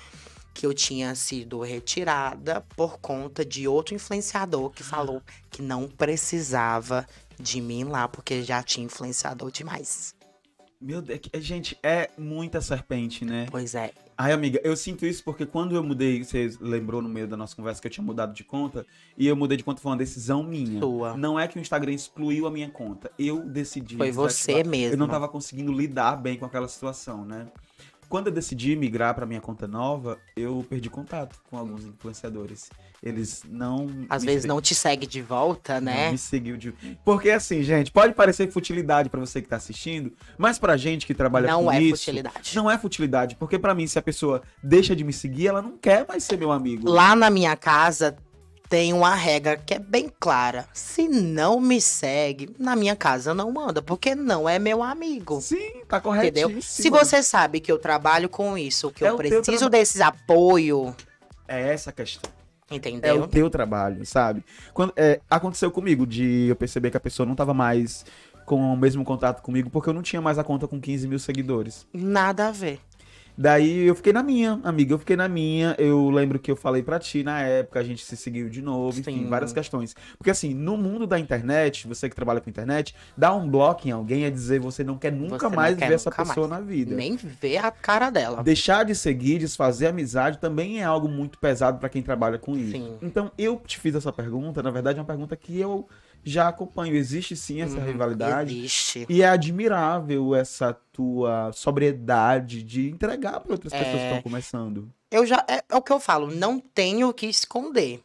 que eu tinha sido retirada por conta de outro influenciador que falou que não precisava de mim lá porque já tinha influenciador demais. Meu Deus, é que- gente, é muita serpente, né? Pois é. Ai, amiga, eu sinto isso porque quando eu mudei, você lembrou no meio da nossa conversa que eu tinha mudado de conta, e eu mudei de conta foi uma decisão minha. Sua. Não é que o Instagram excluiu a minha conta. Eu decidi. Foi você mesmo. Eu não tava conseguindo lidar bem com aquela situação, né? Quando eu decidi migrar para minha conta nova, eu perdi contato com alguns influenciadores. Eles não. Às vezes se- não te segue de volta, não né? me seguiu de. Porque assim, gente, pode parecer futilidade pra você que tá assistindo, mas pra gente que trabalha Não com é isso, futilidade. não é futilidade, porque pra mim se a pessoa deixa de me seguir, ela não quer mais ser meu amigo. Lá na minha casa tem uma regra que é bem clara. Se não me segue, na minha casa não manda, porque não é meu amigo. Sim, tá corretíssimo. Entendeu? Se você sabe que eu trabalho com isso, que É eu preciso desses apoio, É essa a questão. É entendeu? o teu trabalho, sabe? Quando, é, aconteceu comigo de eu perceber que a pessoa não tava mais com o mesmo contato comigo, porque eu não tinha mais a conta com 15 mil seguidores. Nada a ver. Daí eu fiquei na minha, amiga, eu fiquei na minha. Eu lembro que eu falei pra ti na época, a gente se seguiu de novo, enfim, Sim. várias questões. Porque assim, no mundo da internet, você que trabalha com internet, dar um bloco em alguém é dizer você não quer nunca Você mais quer ver essa nunca pessoa na vida. Nem ver a cara dela. Deixar de seguir, desfazer amizade também é algo muito pesado pra quem trabalha com isso. Sim. Então, eu te fiz essa pergunta, na verdade é uma pergunta que eu já acompanho. Existe sim essa Uhum, rivalidade. Existe. E é admirável essa tua sobriedade de entregar para outras pessoas que É. estão começando. Eu já é, é o que eu falo, não tenho o que esconder.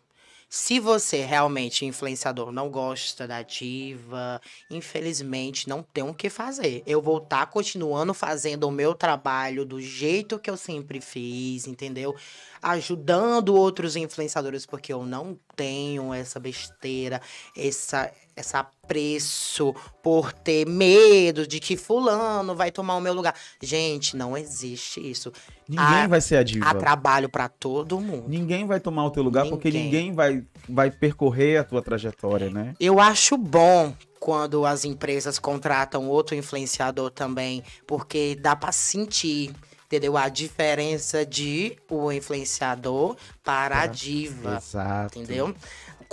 Se você realmente influenciador não gosta da diva, infelizmente não tem o que fazer. Eu vou estar continuando fazendo o meu trabalho do jeito que eu sempre fiz, entendeu? Ajudando outros influenciadores porque eu não tenho essa besteira, essa esse apreço por ter medo de que fulano vai tomar o meu lugar. Gente, não existe isso. Ninguém vai ser a diva. Há trabalho pra todo mundo. Ninguém vai tomar o teu lugar porque Ninguém. ninguém vai, vai percorrer a tua trajetória, né? Eu acho bom quando as empresas contratam outro influenciador também, porque dá pra sentir, entendeu? A diferença de o influenciador para a diva. Exato. Entendeu?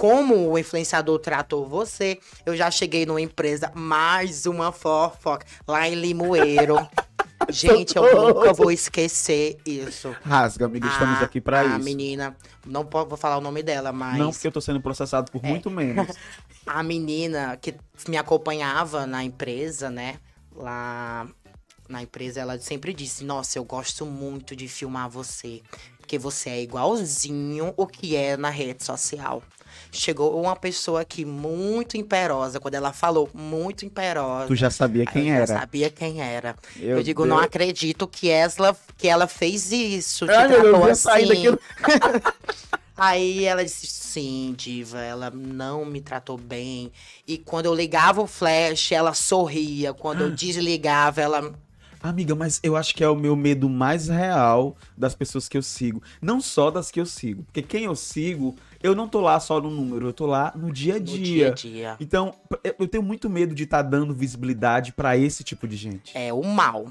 Como o influenciador tratou você, eu já cheguei numa empresa, mais uma fofoca, lá em Limoeiro. (laughs) Gente, eu nunca vou esquecer isso. Rasga, amiga, estamos A- aqui pra a isso. menina, não vou falar o nome dela, mas Não porque eu tô sendo processado por É. muito menos. (laughs) a menina que me acompanhava na empresa, né? Lá na empresa, ela sempre disse: Nossa, eu gosto muito de filmar você. Porque você é igualzinho o que é na rede social. Chegou uma pessoa aqui muito imperosa. Quando ela falou muito imperosa. tu já sabia quem eu já era. sabia quem era. Meu eu digo, Deus. não acredito que ela, que ela fez isso. Te Ai, eu tratou sair assim. daquilo. (laughs) Aí ela disse, sim, diva, ela não me tratou bem. E quando eu ligava o flash, ela sorria. Quando eu (gasps) desligava, ela. Amiga, mas eu acho que é o meu medo mais real das pessoas que eu sigo. Não só das que eu sigo. Porque quem eu sigo, eu não tô lá só no número, eu tô lá no dia a No dia. dia a dia. Então, eu- tenho muito medo de estar dando visibilidade pra esse tipo de gente. É o mal.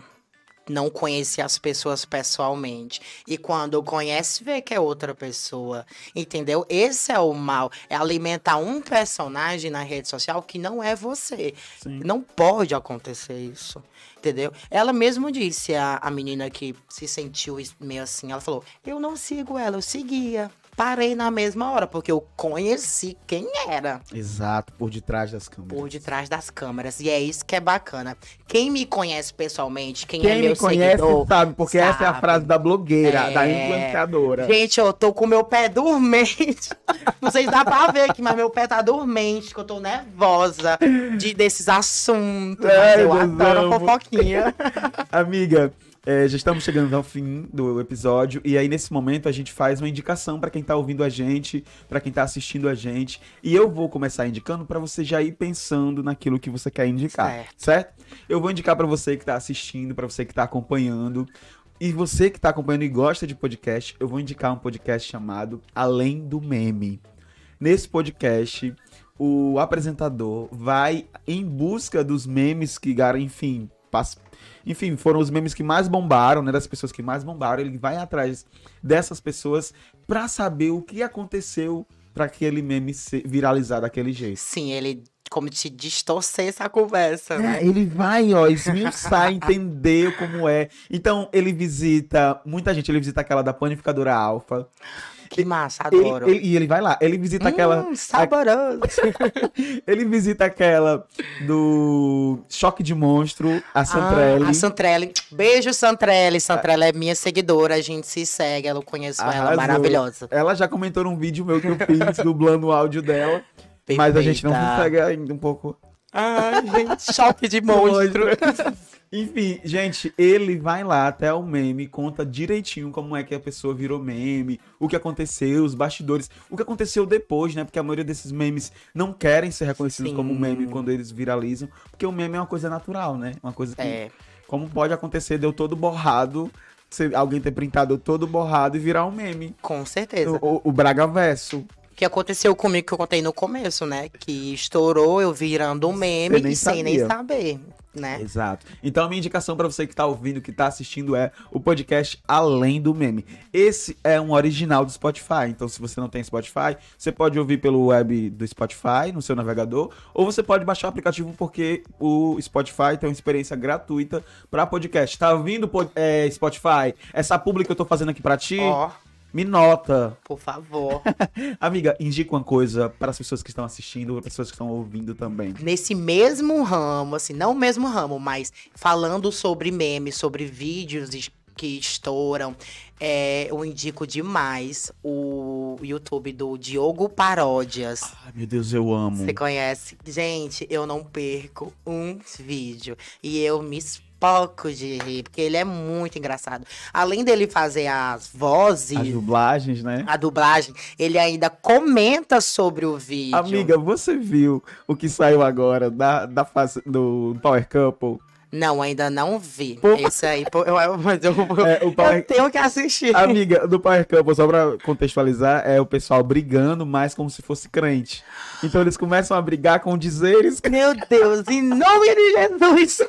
Não conhecer as pessoas pessoalmente. E quando conhece, vê que é outra pessoa. Entendeu? Esse é o mal. É alimentar um personagem na rede social que não é você. Sim. Não pode acontecer isso. Entendeu? Ela mesmo disse, a, a menina que se sentiu meio assim, ela falou: Eu não sigo ela, eu seguia. Parei na mesma hora, porque eu conheci quem era Exato, por detrás das câmeras. por detrás das câmeras. E é isso que é bacana. Quem me conhece pessoalmente, quem, Quem é meu me conhece seguidor. sabe, porque essa é a sabe. frase da blogueira, É. da influenciadora. Gente, eu tô com meu pé dormente. (laughs) Não sei se dá pra ver aqui, mas meu pé tá dormente, que eu tô nervosa de, desses assuntos. Mas eu adoro amo. fofoquinha. (laughs) Amiga, é, já estamos chegando ao fim do episódio e aí nesse momento a gente faz uma indicação pra quem tá ouvindo a gente, pra quem tá assistindo a gente, e eu vou começar indicando pra você já ir pensando naquilo que você quer indicar, Certo. certo? Eu vou indicar pra você que tá assistindo, pra você que tá acompanhando. E você que tá acompanhando e gosta de podcast, eu vou indicar um podcast chamado Além do Meme. Nesse podcast, o apresentador vai em busca dos memes que, enfim, enfim, foram os memes que mais bombaram, né, das pessoas que mais bombaram. Ele vai atrás dessas pessoas pra saber o que aconteceu pra aquele meme ser viralizar daquele jeito. Sim, ele como te distorcer essa conversa, né? É, ele vai, ó, esmiuçar, (laughs) entender como é. Então, ele visita muita gente. Ele visita aquela da panificadora Alfa. Que massa, Ele- adoro. ele- e ele vai lá. Ele visita aquela. Hum, saboroso. (laughs) Ele visita aquela do Choque de Monstro, a Santrelli. Ah, a Santrelli. Beijo, Santrelli. Santrelli é minha seguidora, a gente se segue, eu conheço ela, Arrasou. maravilhosa. Ela já comentou num vídeo meu que eu fiz, dublando o áudio dela. Mas a gente não Perfeita. consegue ainda um pouco. Ai, gente, choque de (laughs) monstro. Enfim, gente, ele vai lá até o meme, conta direitinho como é que a pessoa virou meme, o que aconteceu, os bastidores, o que aconteceu depois, né? Porque a maioria desses memes não querem ser reconhecidos Sim. como meme quando eles viralizam, porque o meme é uma coisa natural, né? Uma coisa que, É, como pode acontecer, deu todo borrado, alguém ter printado todo borrado e virar um meme. com certeza. O, o, o Braga Verso. Que aconteceu comigo que eu contei no começo, né? Que estourou eu virando um meme nem e sem nem saber, né? Exato. Então a minha indicação pra você que tá ouvindo, que tá assistindo é o podcast Além do Meme. Esse é um original do Spotify. Então se você não tem Spotify, você pode ouvir pelo web do Spotify no seu navegador, ou você pode baixar o aplicativo porque o Spotify tem uma experiência gratuita pra podcast. Tá ouvindo é, Spotify? Essa publi que eu tô fazendo aqui pra ti, Ó, me nota. por favor. (laughs) Amiga, indica uma coisa para as pessoas que estão assistindo, para as pessoas que estão ouvindo também. Nesse mesmo ramo, assim, não o mesmo ramo, mas falando sobre memes, sobre vídeos que estouram, é, eu indico demais o YouTube do Diogo Paródias. Ai, meu Deus, eu amo. Você conhece? Gente, eu não perco um vídeo. E eu me espoco de rir, porque ele é muito engraçado. Além dele fazer as vozes, As dublagens, né? a dublagem, ele ainda comenta sobre o vídeo. Amiga, você viu o que saiu agora da, da fase do Power Couple? Não, ainda não vi. Pô. Esse aí, pô, eu, eu, mas eu, É, o Power... eu tenho que assistir. Amiga, do Power Couple, só pra contextualizar, é o pessoal brigando, mas como se fosse crente. Então eles começam a brigar com dizeres. Meu Deus, em nome de Jesus! (laughs)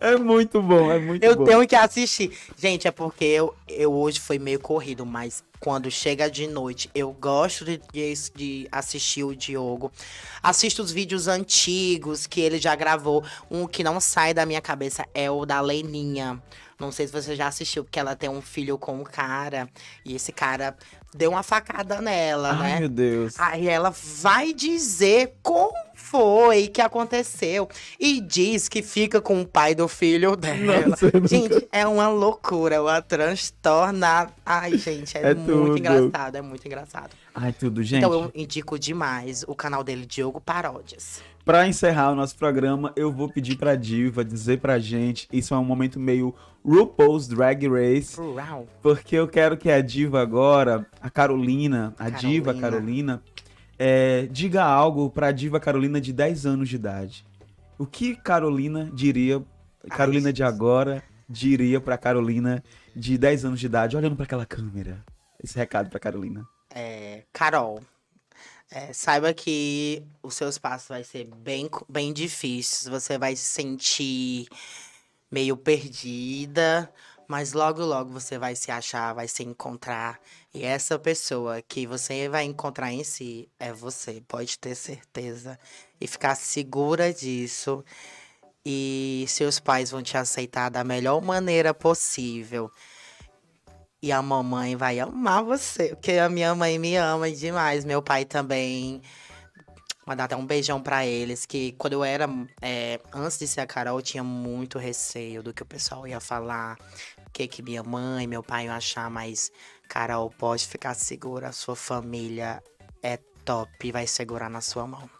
É muito bom, é muito Eu bom. tenho que assistir. Gente, é porque eu, eu hoje foi meio corrido, mas quando chega de noite, eu gosto de, de, assistir o Diogo. Assisto os vídeos antigos que ele já gravou. Um que não sai da minha cabeça é o da Leninha. Não sei se você já assistiu, porque ela tem um filho com um cara. E esse cara deu uma facada nela, Ai, né? meu Deus. Aí ela vai dizer como foi que aconteceu. E diz que fica com o pai do filho dela. Nossa, eu nunca- Gente, é uma loucura, uma transtorna. Ai, gente, é, É muito tudo. engraçado, é muito engraçado. Ai, tudo, gente. Então eu indico demais o canal dele, Diogo Paródias. Pra encerrar o nosso programa, eu vou pedir pra Diva dizer pra gente. Isso é um momento meio RuPaul's Drag Race. Porque eu quero que a diva agora, a Carolina, a diva Carolina. Carolina, é, diga algo pra diva Carolina de 10 anos de idade. O que Carolina diria, Carolina de Jesus. agora, diria pra Carolina de 10 anos de idade, olhando pra aquela câmera? Esse recado pra Carolina. É, Carol, é, saiba que os seus passos vai ser bem, bem difíceis. Você vai se sentir meio perdida, mas logo, logo você vai se achar, vai se encontrar. E essa pessoa que você vai encontrar em si é você, pode ter certeza. E ficar segura disso. E seus pais vão te aceitar da melhor maneira possível. E a mamãe vai amar você, porque a minha mãe me ama demais. Meu pai também. Mandar até um beijão pra eles, que quando eu era. é, antes de ser a Carol, eu tinha muito receio do que o pessoal ia falar. O que, que minha mãe, meu pai iam achar, mas Carol, pode ficar segura, sua família é top, vai segurar na sua mão.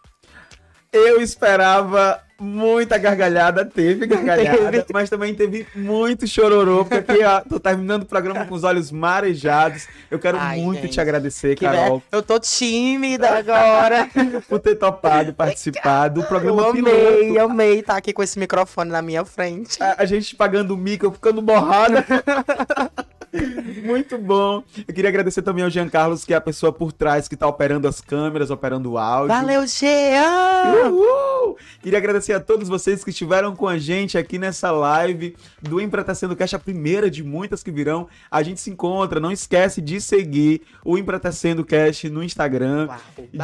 Eu esperava muita gargalhada, teve gargalhada, Teve. mas também teve muito chororô, porque aqui ó, tô terminando o programa com os olhos marejados. Eu quero Ai, muito gente. te agradecer, Que Carol, Eu tô tímida agora. (laughs) por ter topado participar do Eu programa amei, piloto. amei estar aqui com esse microfone na minha frente. A, a gente pagando o mico, eu ficando borrada. (laughs) (laughs) Muito bom. Eu queria agradecer também ao Jean Carlos, que é a pessoa por trás que tá operando as câmeras, operando o áudio. Valeu, Jean! Uhul! Queria agradecer a todos vocês que estiveram com a gente aqui nessa live do Empretecendo Cash, a primeira de muitas que virão. A gente se encontra, não esquece de seguir o Empretecendo Cash no Instagram,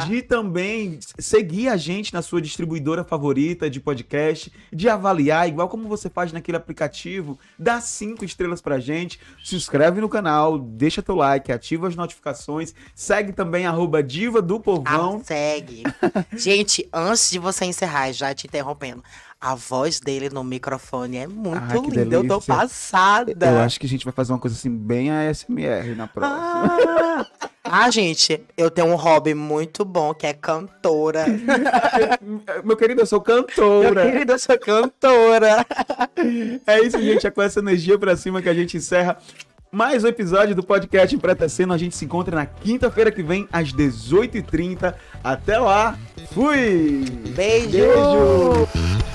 de também seguir a gente na sua distribuidora favorita de podcast, de avaliar, igual como você faz naquele aplicativo, dá cinco estrelas pra gente, se inscreve no canal, deixa teu like, ativa as notificações, segue também arroba diva do povão. Ah, segue. (laughs) Gente, antes de você encerrar, já te interrompendo, a voz dele no microfone é muito Ah, linda. Eu tô passada. Eu acho que a gente vai fazer uma coisa assim bem ASMR na próxima. Ah, ah, gente, eu tenho um hobby muito bom que é cantora. (laughs) Meu querido, eu sou Meu cantora. querido, eu sou cantora. É isso, gente. É com essa energia pra cima que a gente encerra mais um episódio do podcast Empretecendo. A gente se encontra na quinta-feira que vem, às 18h30. Até lá. Fui! Beijo. Beijo.